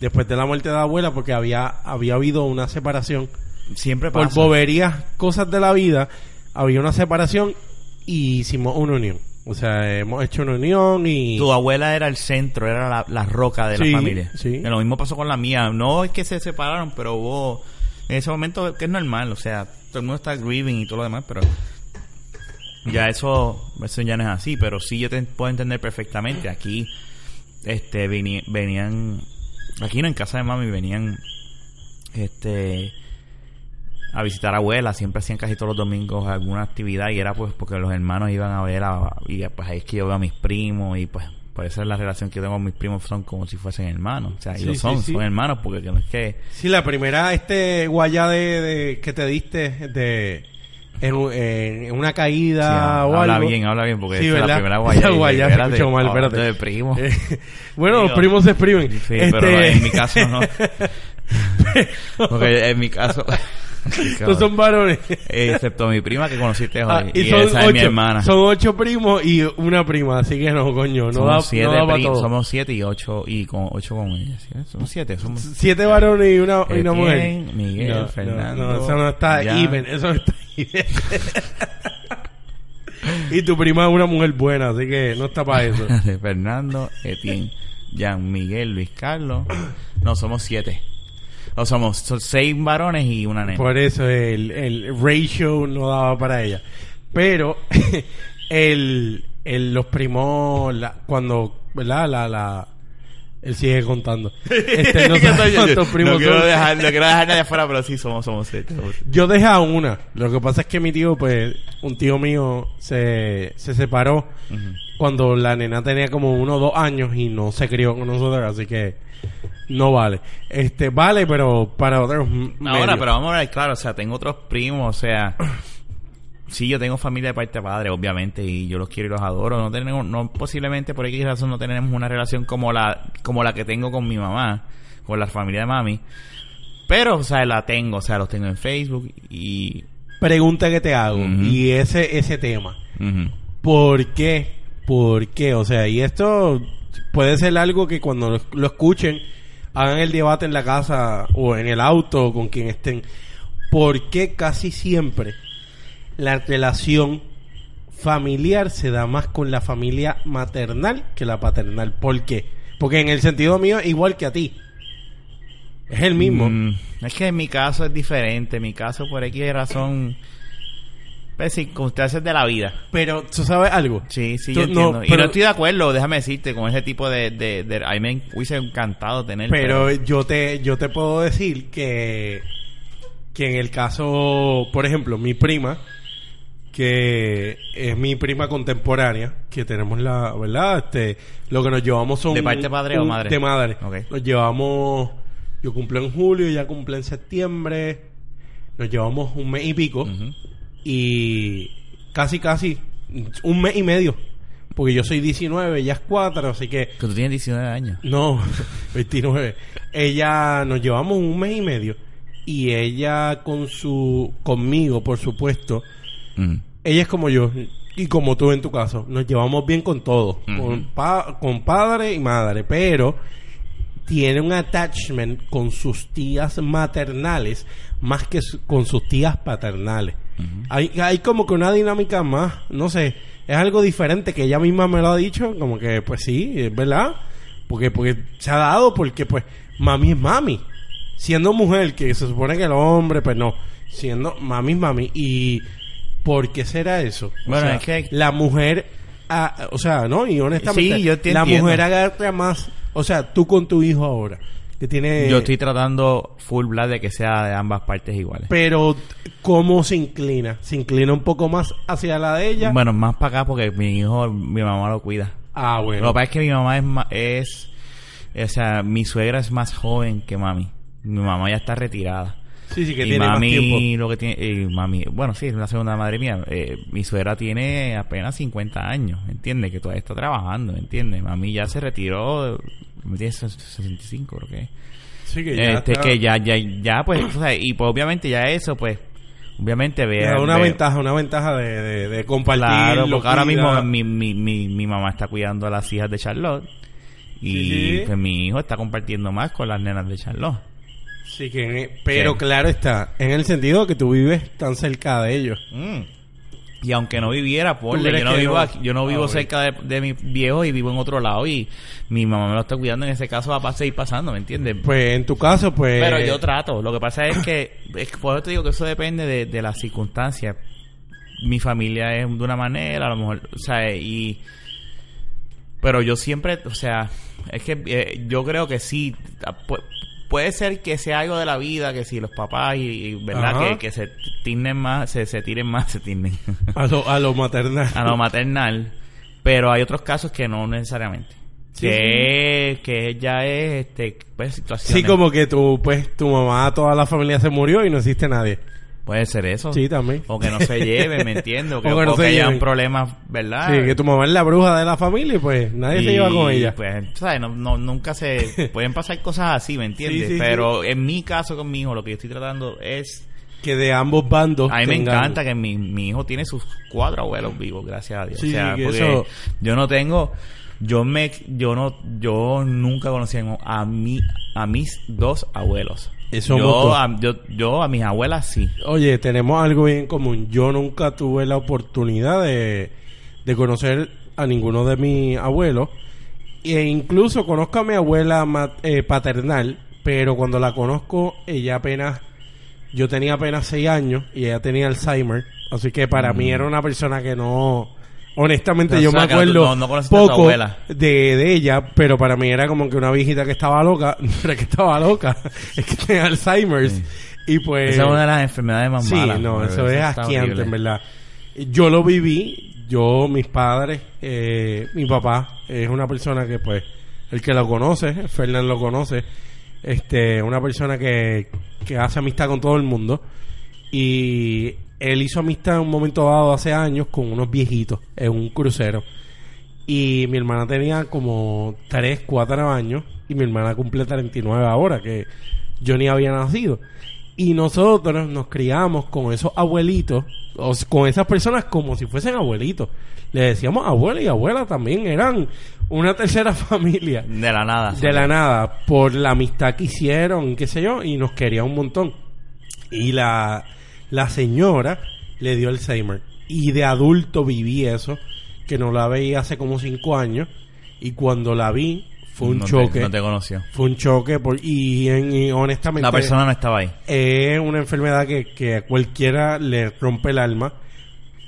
después de la muerte de la abuela porque había, había habido una separación. siempre Por pasa boberías, cosas de la vida, había una separación y hicimos una unión. O sea, hemos hecho una unión y... tu abuela era el centro, era la, la roca de Sí, la familia. sí. Lo mismo pasó con la mía. No es que se separaron, pero hubo en ese momento que es normal. O sea, todo el mundo está grieving y todo lo demás, pero ya eso, eso ya no es así. Pero sí yo te puedo entender perfectamente. Aquí, este, venían, aquí no en casa de mami venían, este, a visitar a abuela, siempre hacían casi todos los domingos alguna actividad y era pues porque los hermanos iban a ver a, y pues ahí es que yo veo a mis primos y pues por esa es la relación que yo tengo con mis primos son como si fuesen hermanos, o sea, y lo son, sí. son hermanos porque que no es que Sí, la primera este guayá de, de- que te diste de en, un- en una caída o habla algo. bien, habla bien, porque es la primera y- guaya se escuchó mal, espérate. de primo. Eh, bueno, los primos se exprimen. Sí, Este- pero en mi caso no. Porque en mi caso... no son varones. Excepto mi prima que conociste hoy. Ah, y y son esa es mi ocho, hermana. son ocho primos y una prima, así que no, coño, no da, somos, siete no da para todo. somos siete y ocho y con ocho con ella. ¿sí? Somos siete. Somos Siete varones y una, y una mujer. Miguel, No, no, Fernando, No, eso no está Jan. even, eso no está even. y tu prima es una mujer buena, así que no está para eso. Fernando, Etienne, Jan, Miguel, Luis Carlos. No, somos siete. O somos son seis varones y una nena. Por eso el, el ratio no daba para ella. Pero el, el- los primos, la- cuando, ¿verdad? La, la, Él sigue contando. Este, no cuántos primos no quiero son. dejar, no quiero dejar nadie afuera, pero sí somos, somos siete. Yo dejé a una. Lo que pasa es que mi tío, pues, un tío mío se, se separó cuando la nena tenía como uno o dos años y no se crió con nosotros, así que no vale. Este, vale, pero para otros. Ahora, medios. pero vamos a ver, claro, o sea, tengo otros primos, o sea, sí, yo tengo familia de parte de padre, obviamente, y yo los quiero y los adoro. No tenemos, no posiblemente por X razón no tenemos una relación como la, como la que tengo con mi mamá, con la familia de mami. Pero, o sea, la tengo, o sea, los tengo en Facebook y... Pregunta que te hago. Y ese, ese tema. ¿Por qué? ¿Por qué? O sea, y esto puede ser algo que cuando lo, lo escuchen, hagan el debate en la casa o en el auto con quien estén. ¿Por qué casi siempre la relación familiar se da más con la familia maternal que la paternal? ¿Por qué? Porque en el sentido mío, igual que a ti. Es el mismo. Mm, es que en mi caso es diferente. En mi caso, por X razón, pues circunstancias de la vida. Pero, ¿tú sabes algo? Sí, sí, Tú- yo no, entiendo. y pero- no estoy de acuerdo, déjame decirte, con ese tipo de... de, de- a mí me hubiese encantado tener... Pero yo te, yo te puedo decir que, que en el caso, por ejemplo, mi prima, que es mi prima contemporánea, que tenemos la, ¿verdad? Este, lo que nos llevamos son... ¿De parte padre o madre? De madre. Nos llevamos, yo cumplo en julio, ella cumple en septiembre, nos llevamos un mes y pico, Ujú. Y casi, casi, un mes y medio, porque yo soy 19, ella es 4, así que... Que tú tienes 19 años. No, 29. Ella nos llevamos un mes y medio y ella con su conmigo, por supuesto, Mm. ella es como yo y como tú en tu caso, nos llevamos bien con todo, con, pa- con padre y madre, pero tiene un attachment con sus tías maternales más que su- con sus tías paternales. Hay, hay como que una dinámica más, no sé, es algo diferente que ella misma me lo ha dicho, como que pues sí, es verdad, porque porque se ha dado porque pues mami es mami, siendo mujer que se supone que el hombre pues no, siendo mami es mami y ¿por qué será eso? O Bueno, sea, es que- la mujer ah, o sea, no, y honestamente Sí, yo te la entiendo. mujer agarra más, o sea, tú con tu hijo ahora que tiene Yo estoy tratando full blast de que sea de ambas partes iguales. pero ¿cómo se inclina? ¿Se inclina un poco más hacia la de ella? Bueno, más para acá porque mi hijo, mi mamá lo cuida. Ah, Lo bueno. que pasa es que mi mamá es, ma- es, o sea, mi suegra es más joven que mami. Mi mamá ya está retirada. Sí, sí, que y tiene más mami, tiempo. lo que tiene, eh, mami, bueno, sí, es la segunda madre mía. Eh, mi suegra tiene apenas 50 años, ¿entiendes? Que todavía está trabajando, ¿entiendes? Mami ya se retiró, me tiene 65, creo que. Sí, que ya este, está- que ya, ya, ya, pues, o sea, y pues obviamente ya eso, pues, obviamente vea. una ve- ventaja, una ventaja de, de, de compartir. Claro, porque ahora mismo mi, mi, mi, mi mamá está cuidando a las hijas de Charlotte. Y Sí, sí. pues mi hijo está compartiendo más con las nenas de Charlotte. Sí, que, pero Sí. claro está, en el sentido que tú vives tan cerca de ellos. Y aunque no viviera, por yo no vivo aquí- yo no Ah, vivo bueno. cerca de, de mi viejo y vivo en otro lado y mi mamá me lo está cuidando en ese caso va a seguir pasando, ¿me entiendes? Pues en tu caso, pues... Pero yo trato. Lo que pasa es que, es por eso te digo que eso depende de, de las circunstancias. Mi familia es de una manera, a lo mejor, o sea, y... Pero yo siempre, o sea, es que eh, yo creo que sí, pu- puede ser que sea algo de la vida, que si los papás y, y, verdad, que, que se tiren más, se, se tiren más, se tiren A lo, a lo maternal. a lo maternal, pero hay otros casos que no necesariamente. Sí, que, que ya es, este, pues, situaciones. Sí, como que tu, pues, tu mamá, toda la familia se murió y no existe nadie. Puede ser eso. Sí, también. O que no se lleven, ¿me entiendes? O que, O que no o se que hayan problemas, ¿verdad? Sí, que tu mamá es la bruja de la familia y pues nadie se lleva con ella. Pues, ¿sabes? No, no- nunca se... Pueden pasar cosas así, ¿me entiendes? Sí, sí, Pero en mi caso con mi hijo, lo que yo estoy tratando es... Que de ambos bandos. A mí me encanta que mi, mi hijo tiene sus cuatro abuelos vivos, gracias a Dios. Sí, o sea, que porque eso- yo no tengo... Yo me... Yo no... Yo nunca conocí a, mi, a mis dos abuelos. Eso yo, a, yo, yo a mis abuelas sí. Oye, tenemos algo bien en común. Yo nunca tuve la oportunidad de, de conocer a ninguno de mis abuelos. E incluso conozco a mi abuela ma- eh, paternal, pero cuando la conozco, ella apenas... Yo tenía apenas seis años y ella tenía Alzheimer. Así que para Mm. mí era una persona que no... Honestamente, yo me no- acuerdo no- no poco de, de ella, pero para mí era como que una viejita que estaba loca. No era que estaba loca, es que tenía Alzheimer's. Y pues. Esa es una de las enfermedades más Sí, malas. no, bro. eso es asqueante, en verdad. Yo lo viví, yo, mis padres, eh, mi papá es una persona que, pues, el que lo conoce, Fernán lo conoce, este, una persona que, que hace amistad con todo el mundo. Y él hizo amistad en un momento dado hace años con unos viejitos en un crucero. Y mi hermana tenía como 3, 4 años. Y mi hermana cumple 39 ahora, que yo ni había nacido. Y nosotros nos criamos con esos abuelitos, o con esas personas como si fuesen abuelitos. Le decíamos abuela y abuela también. Eran una tercera familia De la nada. de la nada por la amistad que hicieron, qué sé yo, y nos quería un montón. Y la, la señora le dio Alzheimer. Y de adulto viví eso, que no la veía hace como cinco años. Y cuando la vi, fue un no choque. Te, no te conoció. Fue un choque, por, y, en- y honestamente La persona no estaba ahí. es una enfermedad que, que a cualquiera le rompe el alma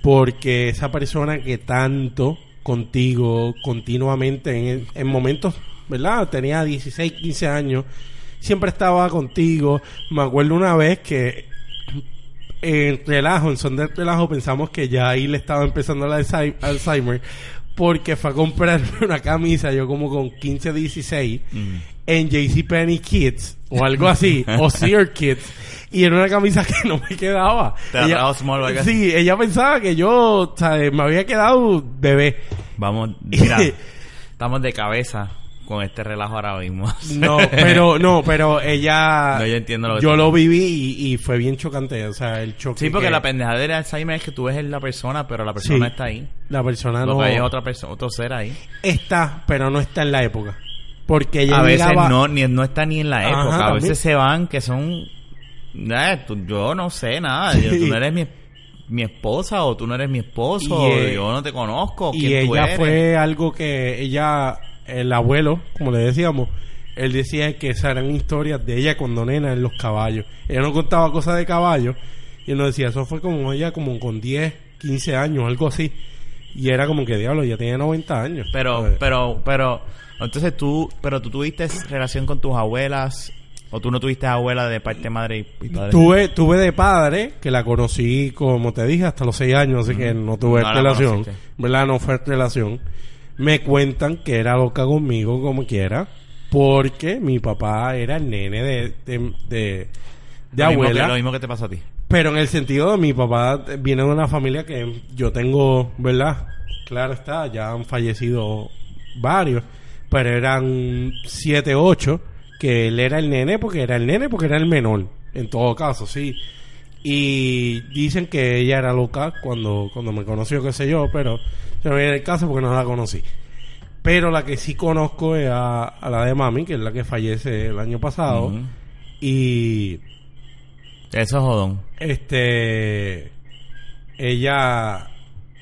porque esa persona que tanto contigo continuamente en, en momentos, ¿verdad? Tenía 16, 15 años, siempre estaba contigo. Me acuerdo una vez que en relajo, en son de relajo, pensamos que ya ahí le estaba empezando la Alzhei- Alzheimer porque fue a comprarme una camisa, yo como con 15, 16 Mm. en JCPenney Kids o algo así, o Sears Kids, y era una camisa que no me quedaba. Te la trajo small o sí, ella pensaba que yo, ¿sabes? Me había quedado bebé. Vamos, mira, estamos de cabeza con este relajo ahora mismo. No, pero, no, pero ella... No, yo entiendo lo que Yo tú- lo viví y, y fue bien chocante, o sea, el choque. Sí, porque que la pendejada de Alzheimer es que tú ves la persona, pero la persona Sí. está ahí. la persona Lo no... hay es otra persona, otro ser ahí. Está, pero no está en la época. Porque ella a veces llegaba- no, ni, no está ni en la Ajá, época. a también. veces se van que son... Eh, tú- yo no sé nada. Yo- Sí. Tú no eres mi, mi esposa o tú no eres mi esposo. Y, eh, yo no te conozco. Y ¿quién tú ella fue algo que ella, el abuelo, como le decíamos, él decía que esas eran historias de ella cuando nena en los caballos. Ella no contaba cosas de caballos y él nos decía, eso fue como ella como con 10, 15 años, algo así. Y era como que diablo, ya tenía 90 años. Pero, pero, pero, entonces tú, pero tú tuviste relación con tus abuelas o tú no tuviste abuela de parte de madre y- padre. Tuve, tuve de padre, que la conocí, como te dije, hasta los 6 años, así que no tuve No relación. ¿Verdad? No fue relación. Me cuentan que era loca conmigo, como quiera, porque mi papá era el nene de, de, de, de lo mismo que- abuela. lo mismo que te pasó a ti. Pero en el sentido de mi papá viene de una familia que yo tengo, ¿verdad? Claro está, ya han fallecido varios, pero eran siete, ocho, que él era el nene porque era el nene porque era el menor, en todo caso, sí. Y dicen que ella era loca cuando, cuando me conoció, qué sé yo, pero yo no viene el caso porque no la conocí. Pero la que sí conozco es a, a la de mami, que es la que fallece el año pasado. Y Eso es jodón. este ella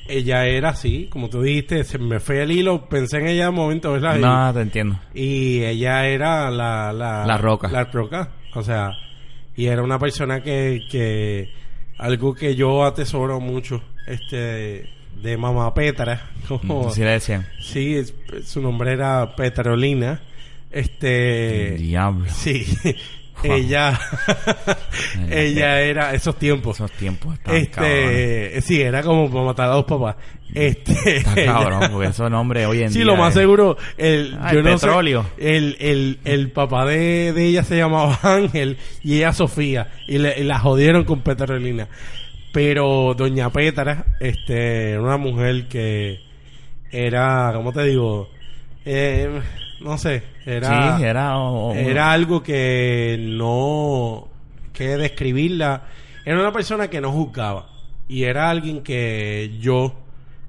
ella era así como tú dijiste se me fue el hilo pensé en ella un momento verdad Y- No, te entiendo. y, ella era la la La roca. la roca o sea y era una persona que que algo que yo atesoro mucho este de mamá Petra como Así le decían. sí es- su nombre era Petrolina este Diablo. Sí, Wow. ella, ella era esos tiempos. Esos tiempos cabrones. Este, sí, era como para matar a dos papás. Este, Está cabrón, porque esos nombres hoy en sí, día. lo más es- seguro, el, Ah, yo el no sé, petróleo. el, el, el papá de, de ella se llamaba Ángel y ella Sofía y, le, y la jodieron con Petrolina. Pero doña Petra, este, era una mujer que era, ¿cómo te digo? Eh, no sé, era sí, era. o- o- era algo que no que describirla era una persona que no juzgaba y era alguien que yo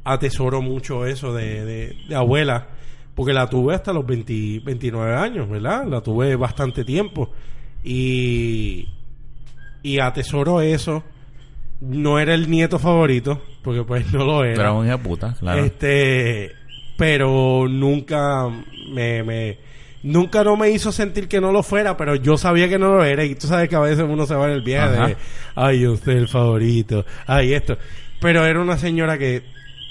atesoro mucho eso de, de, de abuela porque la tuve hasta los 20 29 años verdad la tuve bastante tiempo y y atesoro eso no era el nieto favorito porque pues no lo era Pero un hijo de puta, claro. este, pero nunca me, me, nunca no me hizo sentir que no lo fuera, pero yo sabía que no lo era. Y tú sabes que a veces uno se va en el viaje Ajá. de, ay, usted es el favorito, ay, esto. Pero era una señora que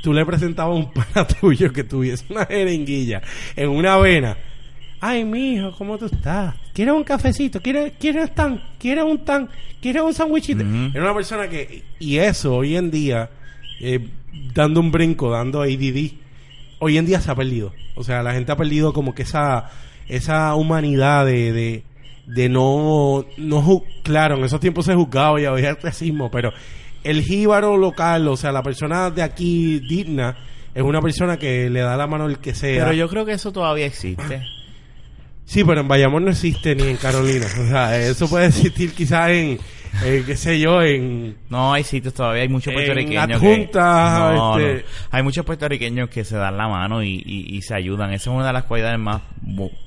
tú le presentabas a un pana tuyo que tuviese una jeringuilla en una vena. Ay, mijo, ¿cómo tú estás? ¿Quieres un cafecito? ¿Quieres, ¿quieres un tan? ¿Quieres un tan? ¿Quieres un sandwichito? Era una persona que... Y eso, hoy en día, eh, dando un brinco, dando ADD, hoy en día se ha perdido. O sea, la gente ha perdido como que esa, esa humanidad de, de, de no, no claro, en esos tiempos se juzgaba y había racismo, pero el jíbaro local, o sea, la persona de aquí digna, es una persona que le da la mano al que sea. Pero yo creo que eso todavía existe. Sí, pero en Bayamón no existe ni en Carolina. O sea, eso puede existir quizás en, eh, qué sé yo, en... No, hay sitios todavía, hay muchos puertorriqueños que... adjuntas, No, este- no. Hay muchos puertorriqueños que se dan la mano y, y- y se ayudan. Esa es una de las cualidades más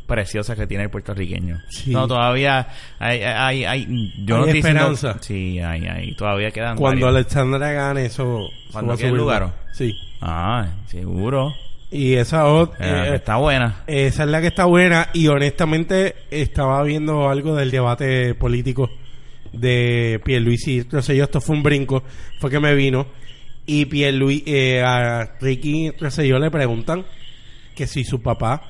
preciosas que tiene el puertorriqueño. Sí. No, todavía hay... hay, hay yo Hay no diciendo- esperanza. Sí, hay, hay. Todavía quedan Cuando varios. Alexandra gane, eso... eso ¿Cuándo va a quede el lugar? Sí. Ah, seguro. Y esa ot- Eh, eh, está buena. esa es la que está buena y honestamente estaba viendo algo del debate político de Pierluisi Rosselló. Esto fue un brinco, fue que me vino. Y Pierluisi, eh, a Ricky Rosselló le preguntan que si su papá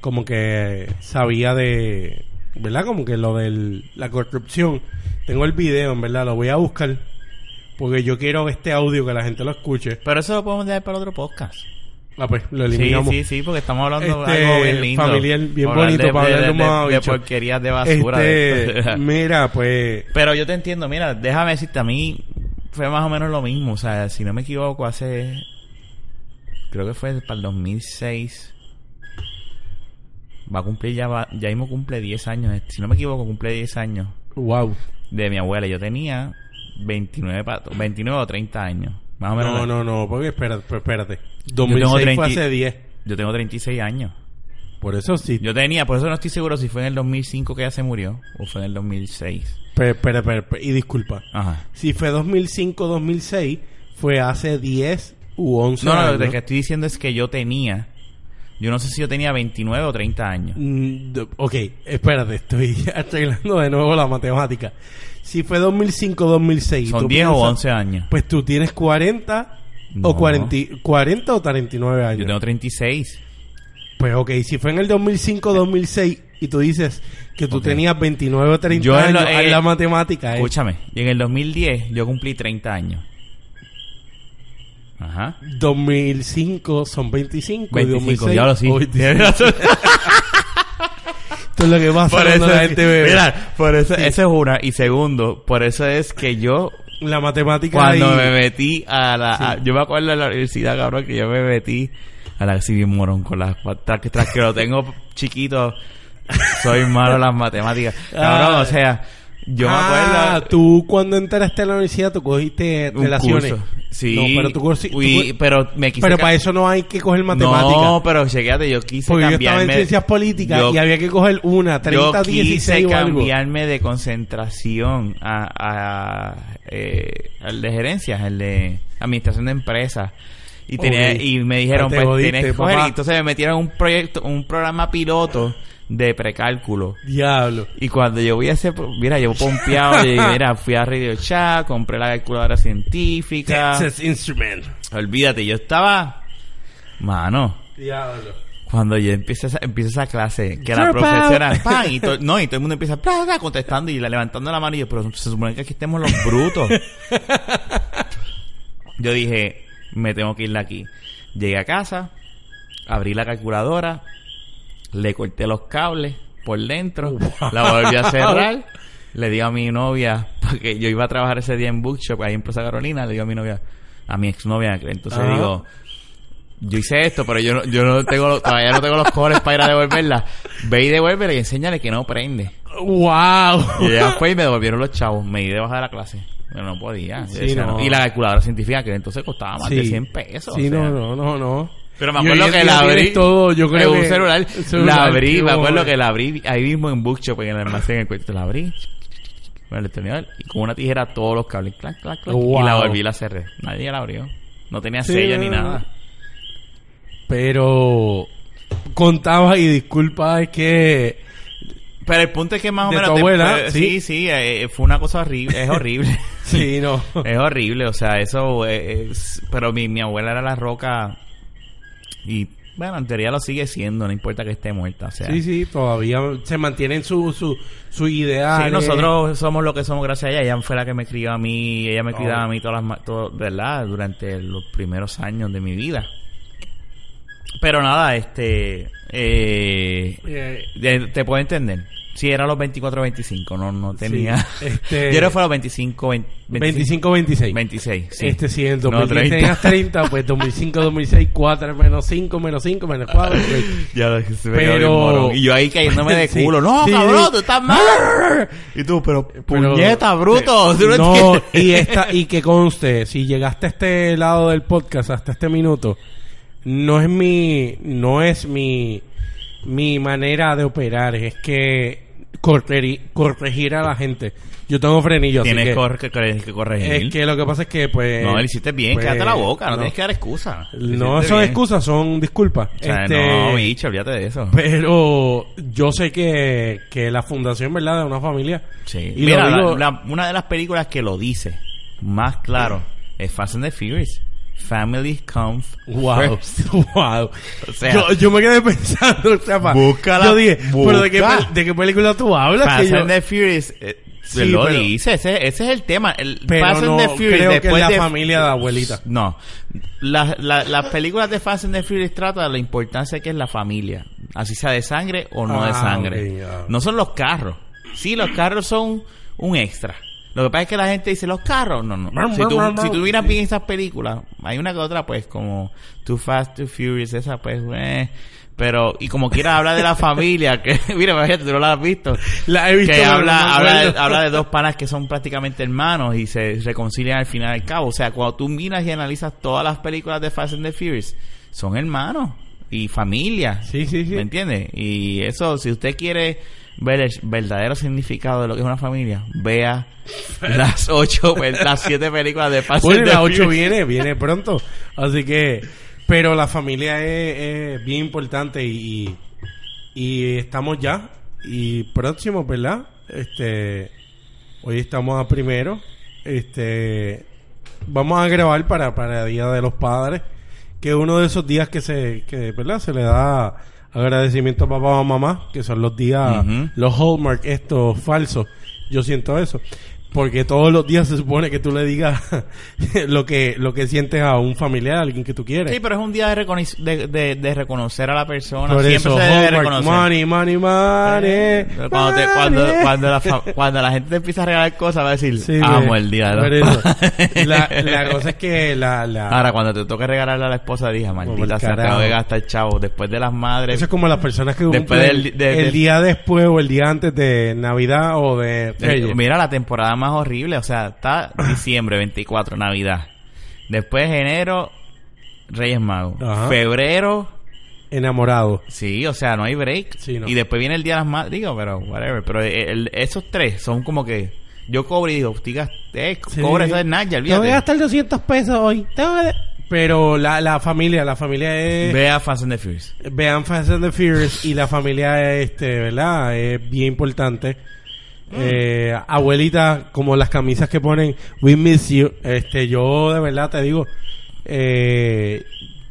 como que sabía de, ¿verdad? Como que lo de la corrupción. Tengo el video, en verdad, lo voy a buscar. Porque yo quiero este audio que la gente lo escuche. Pero eso lo podemos dejar para otro podcast. Ah, pues lo Sí, eliminamos. sí, sí, porque estamos hablando de Este, algo bien lindo. familiar, bien Hablar bonito de, para de- hablar de de- de bicho. porquerías de basura. de- Este, mira, pues Pero yo te entiendo, mira, déjame decirte, a mí fue más o menos lo mismo. O sea, si no me equivoco, hace. Creo que fue para el 2006. Va a cumplir ya, va, ya mismo cumple 10 años. Si no me equivoco, cumple 10 años wow. de mi abuela. Yo tenía 29, pa- 29 o 30 años. Más o menos. No, no, no, porque espérate, pues, espérate. tengo 2006 fue 30 hace 10. Yo tengo 36 años. Por eso sí. Yo tenía, por eso no estoy seguro si fue en el 2005 que ella se murió o fue en el 2006. Pero, espera, espera, y disculpa. Ajá. Si fue 2005, 2006, fue hace 10 u 11 No, no, años. lo que estoy diciendo es que yo tenía. Yo no sé si yo tenía 29 o 30 años. Mm, ok, espérate, estoy arreglando de nuevo la matemática. Si fue 2005, 2006. Son tú 10 o piensas- 11 años. Pues tú tienes 40 No. o 40, y- 40 o 39 años. Yo tengo 36. Pues ok, si fue en el 2005, 2006 y tú dices que tú Ok. tenías 29 o 30 Yo en años, lo- haz eh, la matemática. eh. Escúchame. Y en el 2010 yo cumplí 30 años. Ajá. 2005 son 25. y 25, 2006, ya lo sí. o 25. Tienes razón. Esto es lo que pasa Por eso, la gente bebe. mira, por eso, eso es una. Y segundo, por eso es que yo la matemática Cuando ahí- me metí a la... Sí. a- yo me acuerdo de la universidad, cabrón, que yo me metí a la civil morón con las tras que, tras que lo tengo chiquito. Soy malo en las matemáticas. Cabrón, Ah. o sea, yo me ah, acuerdo... tú cuando entraste a la universidad tú cogiste un relaciones. curso. Sí, No, pero tú, cogi- tú Uy, pero me quise... pero para eso no hay que coger matemáticas. No, pero chequéate, yo quise porque yo estaba cambiarme... en ciencias políticas yo- y había que coger una, 30, yo 16 quise o algo. cambiarme de concentración a, a eh, al de gerencias, el de administración de empresas. Y, tenía, y me dijeron, Pues pues jodiste, tienes que coger. Y entonces me metieron un proyecto, un programa piloto de precálculo. Diablo. Y cuando yo voy a ese, mira, yo pompeado, y mira, fui a Radio Chat, compré la calculadora científica. Texas Instrument. Olvídate, yo estaba, mano, Diablo. cuando yo empiezo esa, empiezo esa clase, que la profesora. ¡pam! y to- no, y todo el mundo empieza bla, bla, contestando y la- levantando la mano y yo, pero se supone que aquí estemos los brutos. yo dije, me tengo que ir de aquí. Llegué a casa, abrí la calculadora, le corté los cables por dentro, Wow. la volví a cerrar, le digo a mi novia, porque yo iba a trabajar ese día en Bookshop, ahí en Plaza Carolina, le digo a mi novia, a mi exnovia, entonces Ajá. digo, yo hice esto, pero yo no, yo no tengo, todavía no tengo los cojones para ir a devolverla. Ve y devuélvela y enséñale que no prende. Wow. Y ella fue y me devolvieron los chavos. Me di de bajar de la clase. Pero no podía. Sí, decía, no. no. Y la calculadora científica que entonces costaba más Sí. de 100 pesos. Sí, o sea. no, no, no, no. Pero me acuerdo que la abrí. todo, yo creo un celular. el celular, la abrí. Me acuerdo que la abrí ahí mismo en Bookshop, en el almacén, en el cuarto. La abrí. Con el. Y con una tijera todos los cables. Clac, clac, clac. Wow. Y la volví y la cerré. Nadie la abrió. No tenía Sí, sello ni nada. Pero contaba y disculpa es que Pero el punto es que más o De menos... tu abuela, sí. sí, sí, eh, fue una cosa horrible, es horrible. Sí, no. es horrible, o sea, eso eh, es... Pero mi, mi abuela era la roca y, bueno, en teoría lo sigue siendo, no importa que esté muerta, o sea... Sí, sí, todavía se mantienen su, su, su ideal. Sí, nosotros somos lo que somos gracias a ella. Ella fue la que me crió a mí, ella me Oh. cuidaba a mí todas las, todo, ¿verdad? Durante los primeros años de mi vida. Pero nada, este, eh, Eh, te puedo entender. Si era los 24 25, no, no tenía. Sí, este- Yo creo que fue los 25, 20 25, 25-26. 26. Sí. Este, en el No, 2010 tenías 30, pues 2005, 2006, 4 menos 5, menos 5, menos 4. pues. Ya lo- se me Pero-. Y yo ahí cayéndome de Sí, culo. No, sí, cabrón, sí. tú estás mal. Y tú, pero, Pero- puñeta, bruto. ¿tú no No, y, esta, y que conste, si llegaste a este lado del podcast hasta este minuto, no es mi, no es mi, mi manera de operar, es que corregir a la gente. Yo tengo frenillo, así Tienes que, cor- que, que, corregir. es que lo que pasa es que pues... no, lo hiciste bien, pues, quédate la boca, no, no. tienes que dar excusa. Lo No son bien. excusas, son disculpas. O sea, Este, no, bicho, olvídate de eso. Pero yo sé que, que la fundación, ¿verdad? De una familia. Sí. Y Mira, la- la- una de las películas que lo dice más claro es Fast and the Furious. Family comes Wow, wow. O sea- yo, yo me quedé pensando, Rafa. Búscala, Yo dije, ¿pero de qué, busca. de qué película tú hablas? Fast and the Furious eh, Sí, lo pero- dice, ese, ese es el tema. El pero Fast no and the Furious creo que es después la de familia de abuelita. No, La- la- las películas de Fast and the Furious trata de la importancia que es la familia, así sea de sangre o no de Ah, sangre. No son los carros. Sí, los carros son un extra. Lo que pasa es que la gente dice los carros. No, no. Si tú, si tú miras bien esas películas, hay una que otra, pues, como Too Fast, Too Furious, esa, pues, eh. Pero, y como quiera habla de la familia, que, mira, imagínate, tú no la has visto. La he visto, que habla, habla, de, habla de dos panas que son prácticamente hermanos y se reconcilian al final del cabo. O sea, cuando tú miras y analizas todas las películas de Fast and the Furious, son hermanos y familia. Sí, sí, sí. ¿Me entiendes? Y eso, si usted quiere ver el verdadero significado de lo que es una familia, vea las ocho, las siete películas de Fast Bueno, la 8 Furious. viene, viene pronto. Así que, pero la familia es, es bien importante y, y estamos ya. Y próximo, ¿verdad? Este, hoy estamos a primero. Este, vamos a grabar para, para el Día de los Padres. Que es uno de esos días que se, que, ¿verdad? Se le da agradecimiento a papá o mamá, que son los días, los hallmark estos falsos. Yo siento eso. Porque todos los días se supone que tú le digas lo que lo que sientes a un familiar, a alguien que tú quieres. Sí, pero es un día de, de, de- de reconocer a la persona. Por Siempre eso, se debe reconocer. money, money, money. Cuando, te- cuando, cuando, la, cuando la gente te empieza a regalar cosas, va a decir, Sí, amo me- el día de por los eso. padres". La, la cosa es que la, la Ahora, cuando te toque regalarle a la esposa, dije, maldita carajo. tengo que gastar chavo. Después de las madres, eso es como las personas que Después del- de- el día después o el día antes de Navidad o de Eh, mira la temporada más horrible, o sea, está diciembre 24, Navidad. Después enero, Reyes Magos. Ajá. Febrero, enamorado. sí, o sea, no hay break. Sí, no. Y después viene el Día de las Madres, digo, pero whatever. Pero el- esos tres son como que yo cobro y digo, tigas, eh, Sí. cobra eso de Naya, Tengo que olvídate. gastar 200 pesos hoy. Pero la, la familia, la familia es... Ve a Fast and the Furious. Vean Fast and the Furious y la familia, este, ¿verdad? Es bien importante. Eh, abuelita, como las camisas que ponen We miss you. Este, yo de verdad te digo, eh,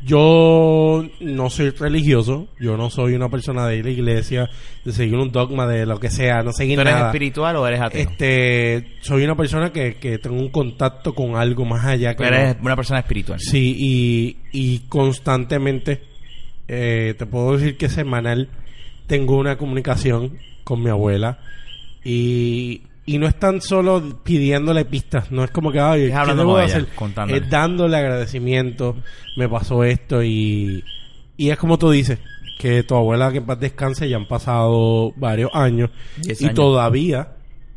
yo no soy religioso, yo no soy una persona de la iglesia, de seguir un dogma de lo que sea, no seguir ¿Tú eres nada. espiritual o eres ateo? Este, soy una persona que, que tengo un contacto con algo más allá que Tú eres no- una persona espiritual. Sí, y, y constantemente, eh, te puedo decir que semanal tengo una comunicación con mi abuela y, y no es tan solo pidiéndole pistas, no es como que, ay, ¿qué debo de hacer? contándole. Es dándole agradecimiento, me pasó esto y, y es como tú dices, que tu abuela que en paz descanse ya han pasado varios años Diez y años. todavía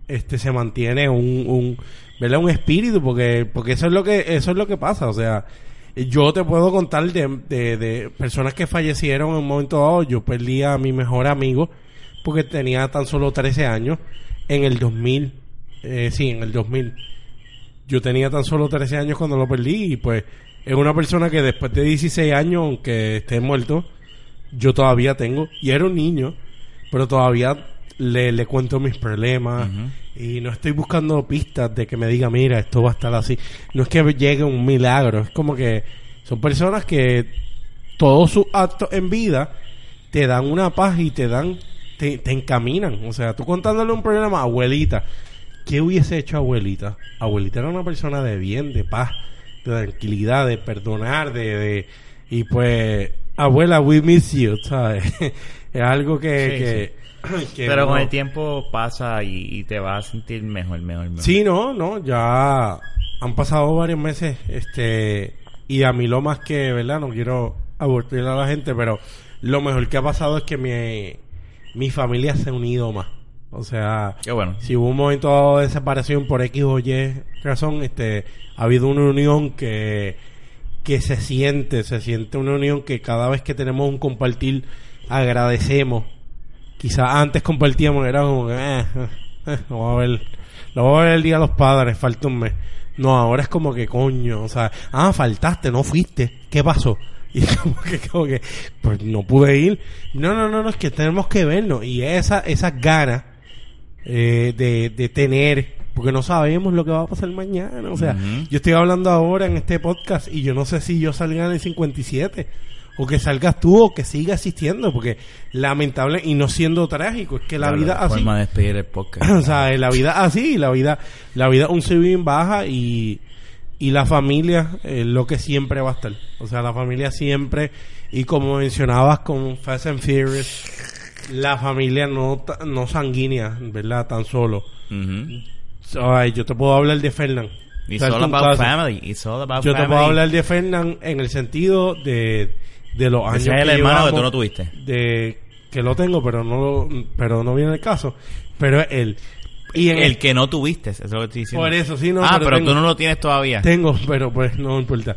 este se mantiene un, un ¿verdad? un espíritu porque porque eso es lo que eso es lo que pasa o sea yo te puedo contar de, de, de personas que fallecieron en un momento dado yo perdí a mi mejor amigo porque tenía tan solo 13 años en el 2000 eh, sí en el 2000 yo tenía tan solo 13 años cuando lo perdí y pues es una persona que después de 16 años aunque esté muerto yo todavía tengo y era un niño pero todavía le, le cuento mis problemas y no estoy buscando pistas de que me diga, mira, esto va a estar así. No es que llegue un milagro, es como que son personas que todos sus actos en vida te dan una paz y te dan, te, te encaminan. O sea, tú contándole un problema a abuelita, ¿qué hubiese hecho abuelita? Abuelita era una persona de bien, de paz, de tranquilidad, de perdonar, de, de y pues, abuela, we miss you, ¿sabes? es algo que, Sí, que, que Pero no- con el tiempo pasa y, y te vas a sentir mejor, mejor, mejor. Sí, no, no, ya han pasado varios meses, este, y a mí lo más que, ¿verdad? No quiero aburrir a la gente, pero lo mejor que ha pasado es que mi, mi familia se ha unido más. O sea, Qué bueno. si hubo un momento de separación por X o Y razón, este, ha habido una unión que, que se siente, se siente una unión que cada vez que tenemos un compartir agradecemos. Quizás antes compartíamos, era como que, eh, eh, eh, lo vamos a ver, lo vamos a ver el día de los padres, falta un mes. No, ahora es como que coño, o sea, ah, faltaste, no fuiste, ¿qué pasó? Y como que, como que, pues no pude ir. No, no, no, no, es que tenemos que vernos. Y esa, esas ganas eh, de, de tener, porque no sabemos lo que va a pasar mañana. O sea, yo estoy hablando ahora en este podcast y yo no sé si yo salga en el 57 o que salgas tú o que siga existiendo, porque lamentable y no siendo trágico, es que la Claro, vida así. Forma de despedir el podcast. o sea, la vida así, la vida, la vida un subir baja y, y la familia es lo que siempre va a estar. O sea, la familia siempre, y como mencionabas con Fast and Furious, la familia no, no sanguínea, ¿verdad? Tan solo. Ay, yo te puedo hablar de Fernán. It's all about family. It's all about Yo te puedo hablar de Fernán en el sentido de, de los años Ese es el que hermano que tú no tuviste. de que lo tengo, pero no pero no viene el caso. Pero él. Y en El que no tuviste, eso es lo que estoy diciendo. Por eso, sí, no, ah, pero pero, tengo- tú no lo tienes todavía. Tengo, pero pues no importa.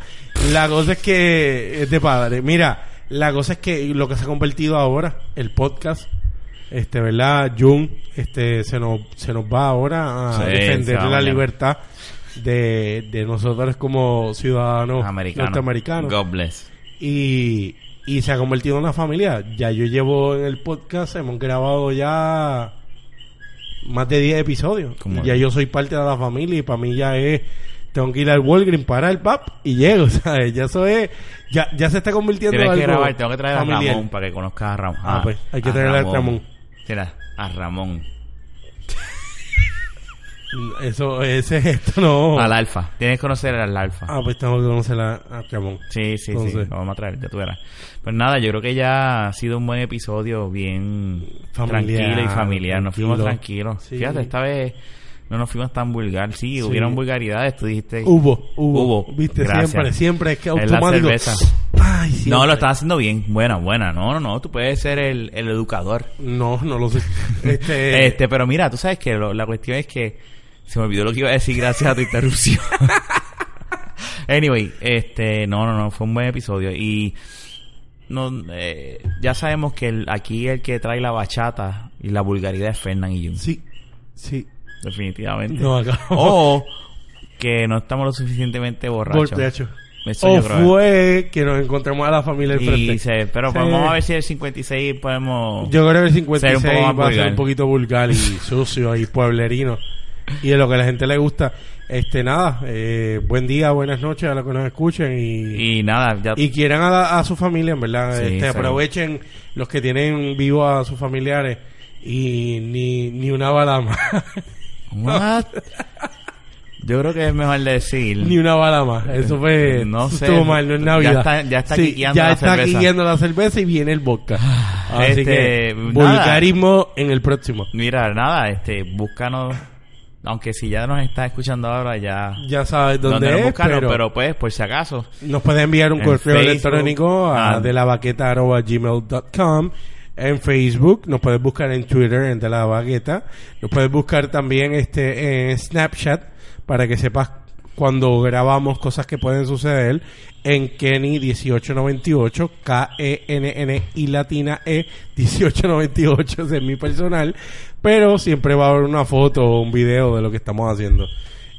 La cosa es que es de padre. Mira, la cosa es que lo que se ha convertido ahora, el podcast, este, ¿verdad? Jun, este, se nos, se nos va ahora a Sí, defender la mañana. libertad de, de nosotros como ciudadanos Americano. norteamericanos. God bless. Y, y se ha convertido en una familia. Ya yo llevo en el podcast, hemos grabado ya más de 10 episodios. ¿Cómo Ya yo soy parte de la familia y para mí ya es, tengo que ir al Walgreens para el pap y llego, ¿sabes? Ya eso es, ya, ya se está convirtiendo en Tienes que algo grabar, tengo que traer a familiar. Ramón para que conozcas a Ramón. Ah, pues, hay que traer a Ramón. Mira, a Ramón. Eso, ese es esto, no. Al alfa. Tienes que conocer al alfa. Ah, pues tengo que conocer a, a Ramón. Sí, sí, sí. Lo vamos a traer, ya tú verás. Pues nada, yo creo que ya ha sido un buen episodio, bien Familiar, tranquilo y familiar. Nos fuimos tranquilo. tranquilos. Sí. Fíjate, esta vez no nos fuimos tan vulgar. Sí, Sí. hubieron vulgaridades. Tú dijiste. Hubo, hubo, Hubo. Viste, Gracias. siempre, siempre es que Es la automático. cerveza. Ay. No, lo estás haciendo bien. Buena, buena. No, no, no. Tú puedes ser el, el educador. No, no lo sé. Este, Este, pero mira, tú sabes que lo- la cuestión es que se me olvidó lo que iba a decir gracias a tu interrupción. anyway, este, no, no, no, fue un buen episodio y no, eh, ya sabemos que el- aquí el que trae la bachata y la vulgaridad es Fernán y Jun, sí, sí. definitivamente. No, acá. O que no estamos lo suficientemente borrachos. Borracho. O yo fue que nos encontramos a la familia del Y frente. se- pero Sí. vamos a ver si el 56 podemos... Yo creo que el Ser un poco 56 más va a ser un poquito vulgar y sucio y pueblerino. Y de lo que a la gente le gusta. Este, nada, eh, buen día, buenas noches a los que nos escuchen y, y nada, ya... y quieran a, a su familia, en verdad. Sí, este, sí. aprovechen los que tienen vivo a sus familiares y ni, ni una bala más. What? Yo creo que es mejor decir... ni una bala más. Eso fue. No sé. Estuvo mal, no es Ya Navidad. está- ya está Sí, ya la está cerveza. quiqueando la cerveza y viene el vodka. Así Este, que, vulgarismo en el próximo. Mira, nada, este, búscanos, aunque si ya nos estás escuchando ahora, ya... Ya sabes dónde nos es, buscaron, pero, pero... pues, por si acaso, nos puede enviar un En correo Facebook, electrónico a ah. de la baqueta gmail.com en Facebook, nos puedes buscar en Twitter en de la baqueta, nos puedes buscar también este en Snapchat para que sepas cuando grabamos cosas que pueden suceder en Kenny 1898 K E N N y latina E 1898 ese es mi personal, pero siempre va a haber una foto o un video de lo que estamos haciendo.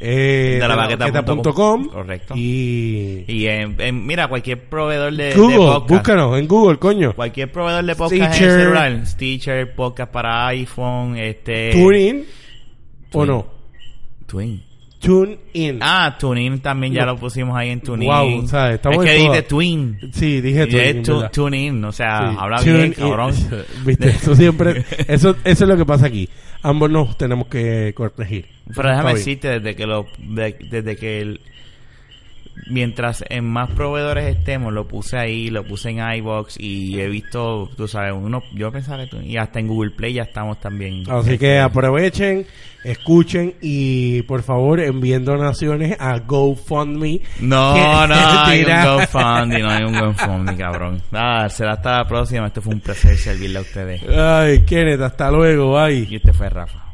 eh, De la baqueta punto com. Correcto. Y, Y en, en- mira, cualquier proveedor de, de Google, podcast. búscanos en Google, coño. Cualquier proveedor de podcast en Stitcher. celular. Stitcher, podcast para iPhone, este... TuneIn o no. Twin. TuneIn. Ah, TuneIn también ya lo pusimos ahí en TuneIn. Wow, ¿sabes? Estamos es que dice Twin. Sí, dije es tu-. TuneIn, o sea, Sí. habla Tune bien, in. cabrón. Viste, eso siempre, eso, eso es lo que pasa aquí. Ambos nos tenemos que corregir. Pero déjame decirte, desde que lo, de- desde que el- mientras en más proveedores estemos, lo puse ahí, lo puse en iBox y he visto, tú sabes, uno, yo pensaba que y hasta en Google Play ya estamos también. Así que aprovechen, escuchen y por favor envíen donaciones a GoFundMe. No, no, hay un. GoFundMe, no hay un GoFundMe, cabrón. Ah, será hasta la próxima. Este fue un placer servirle a ustedes. Ay, Kenneth, hasta luego, bye. Y este fue Rafa.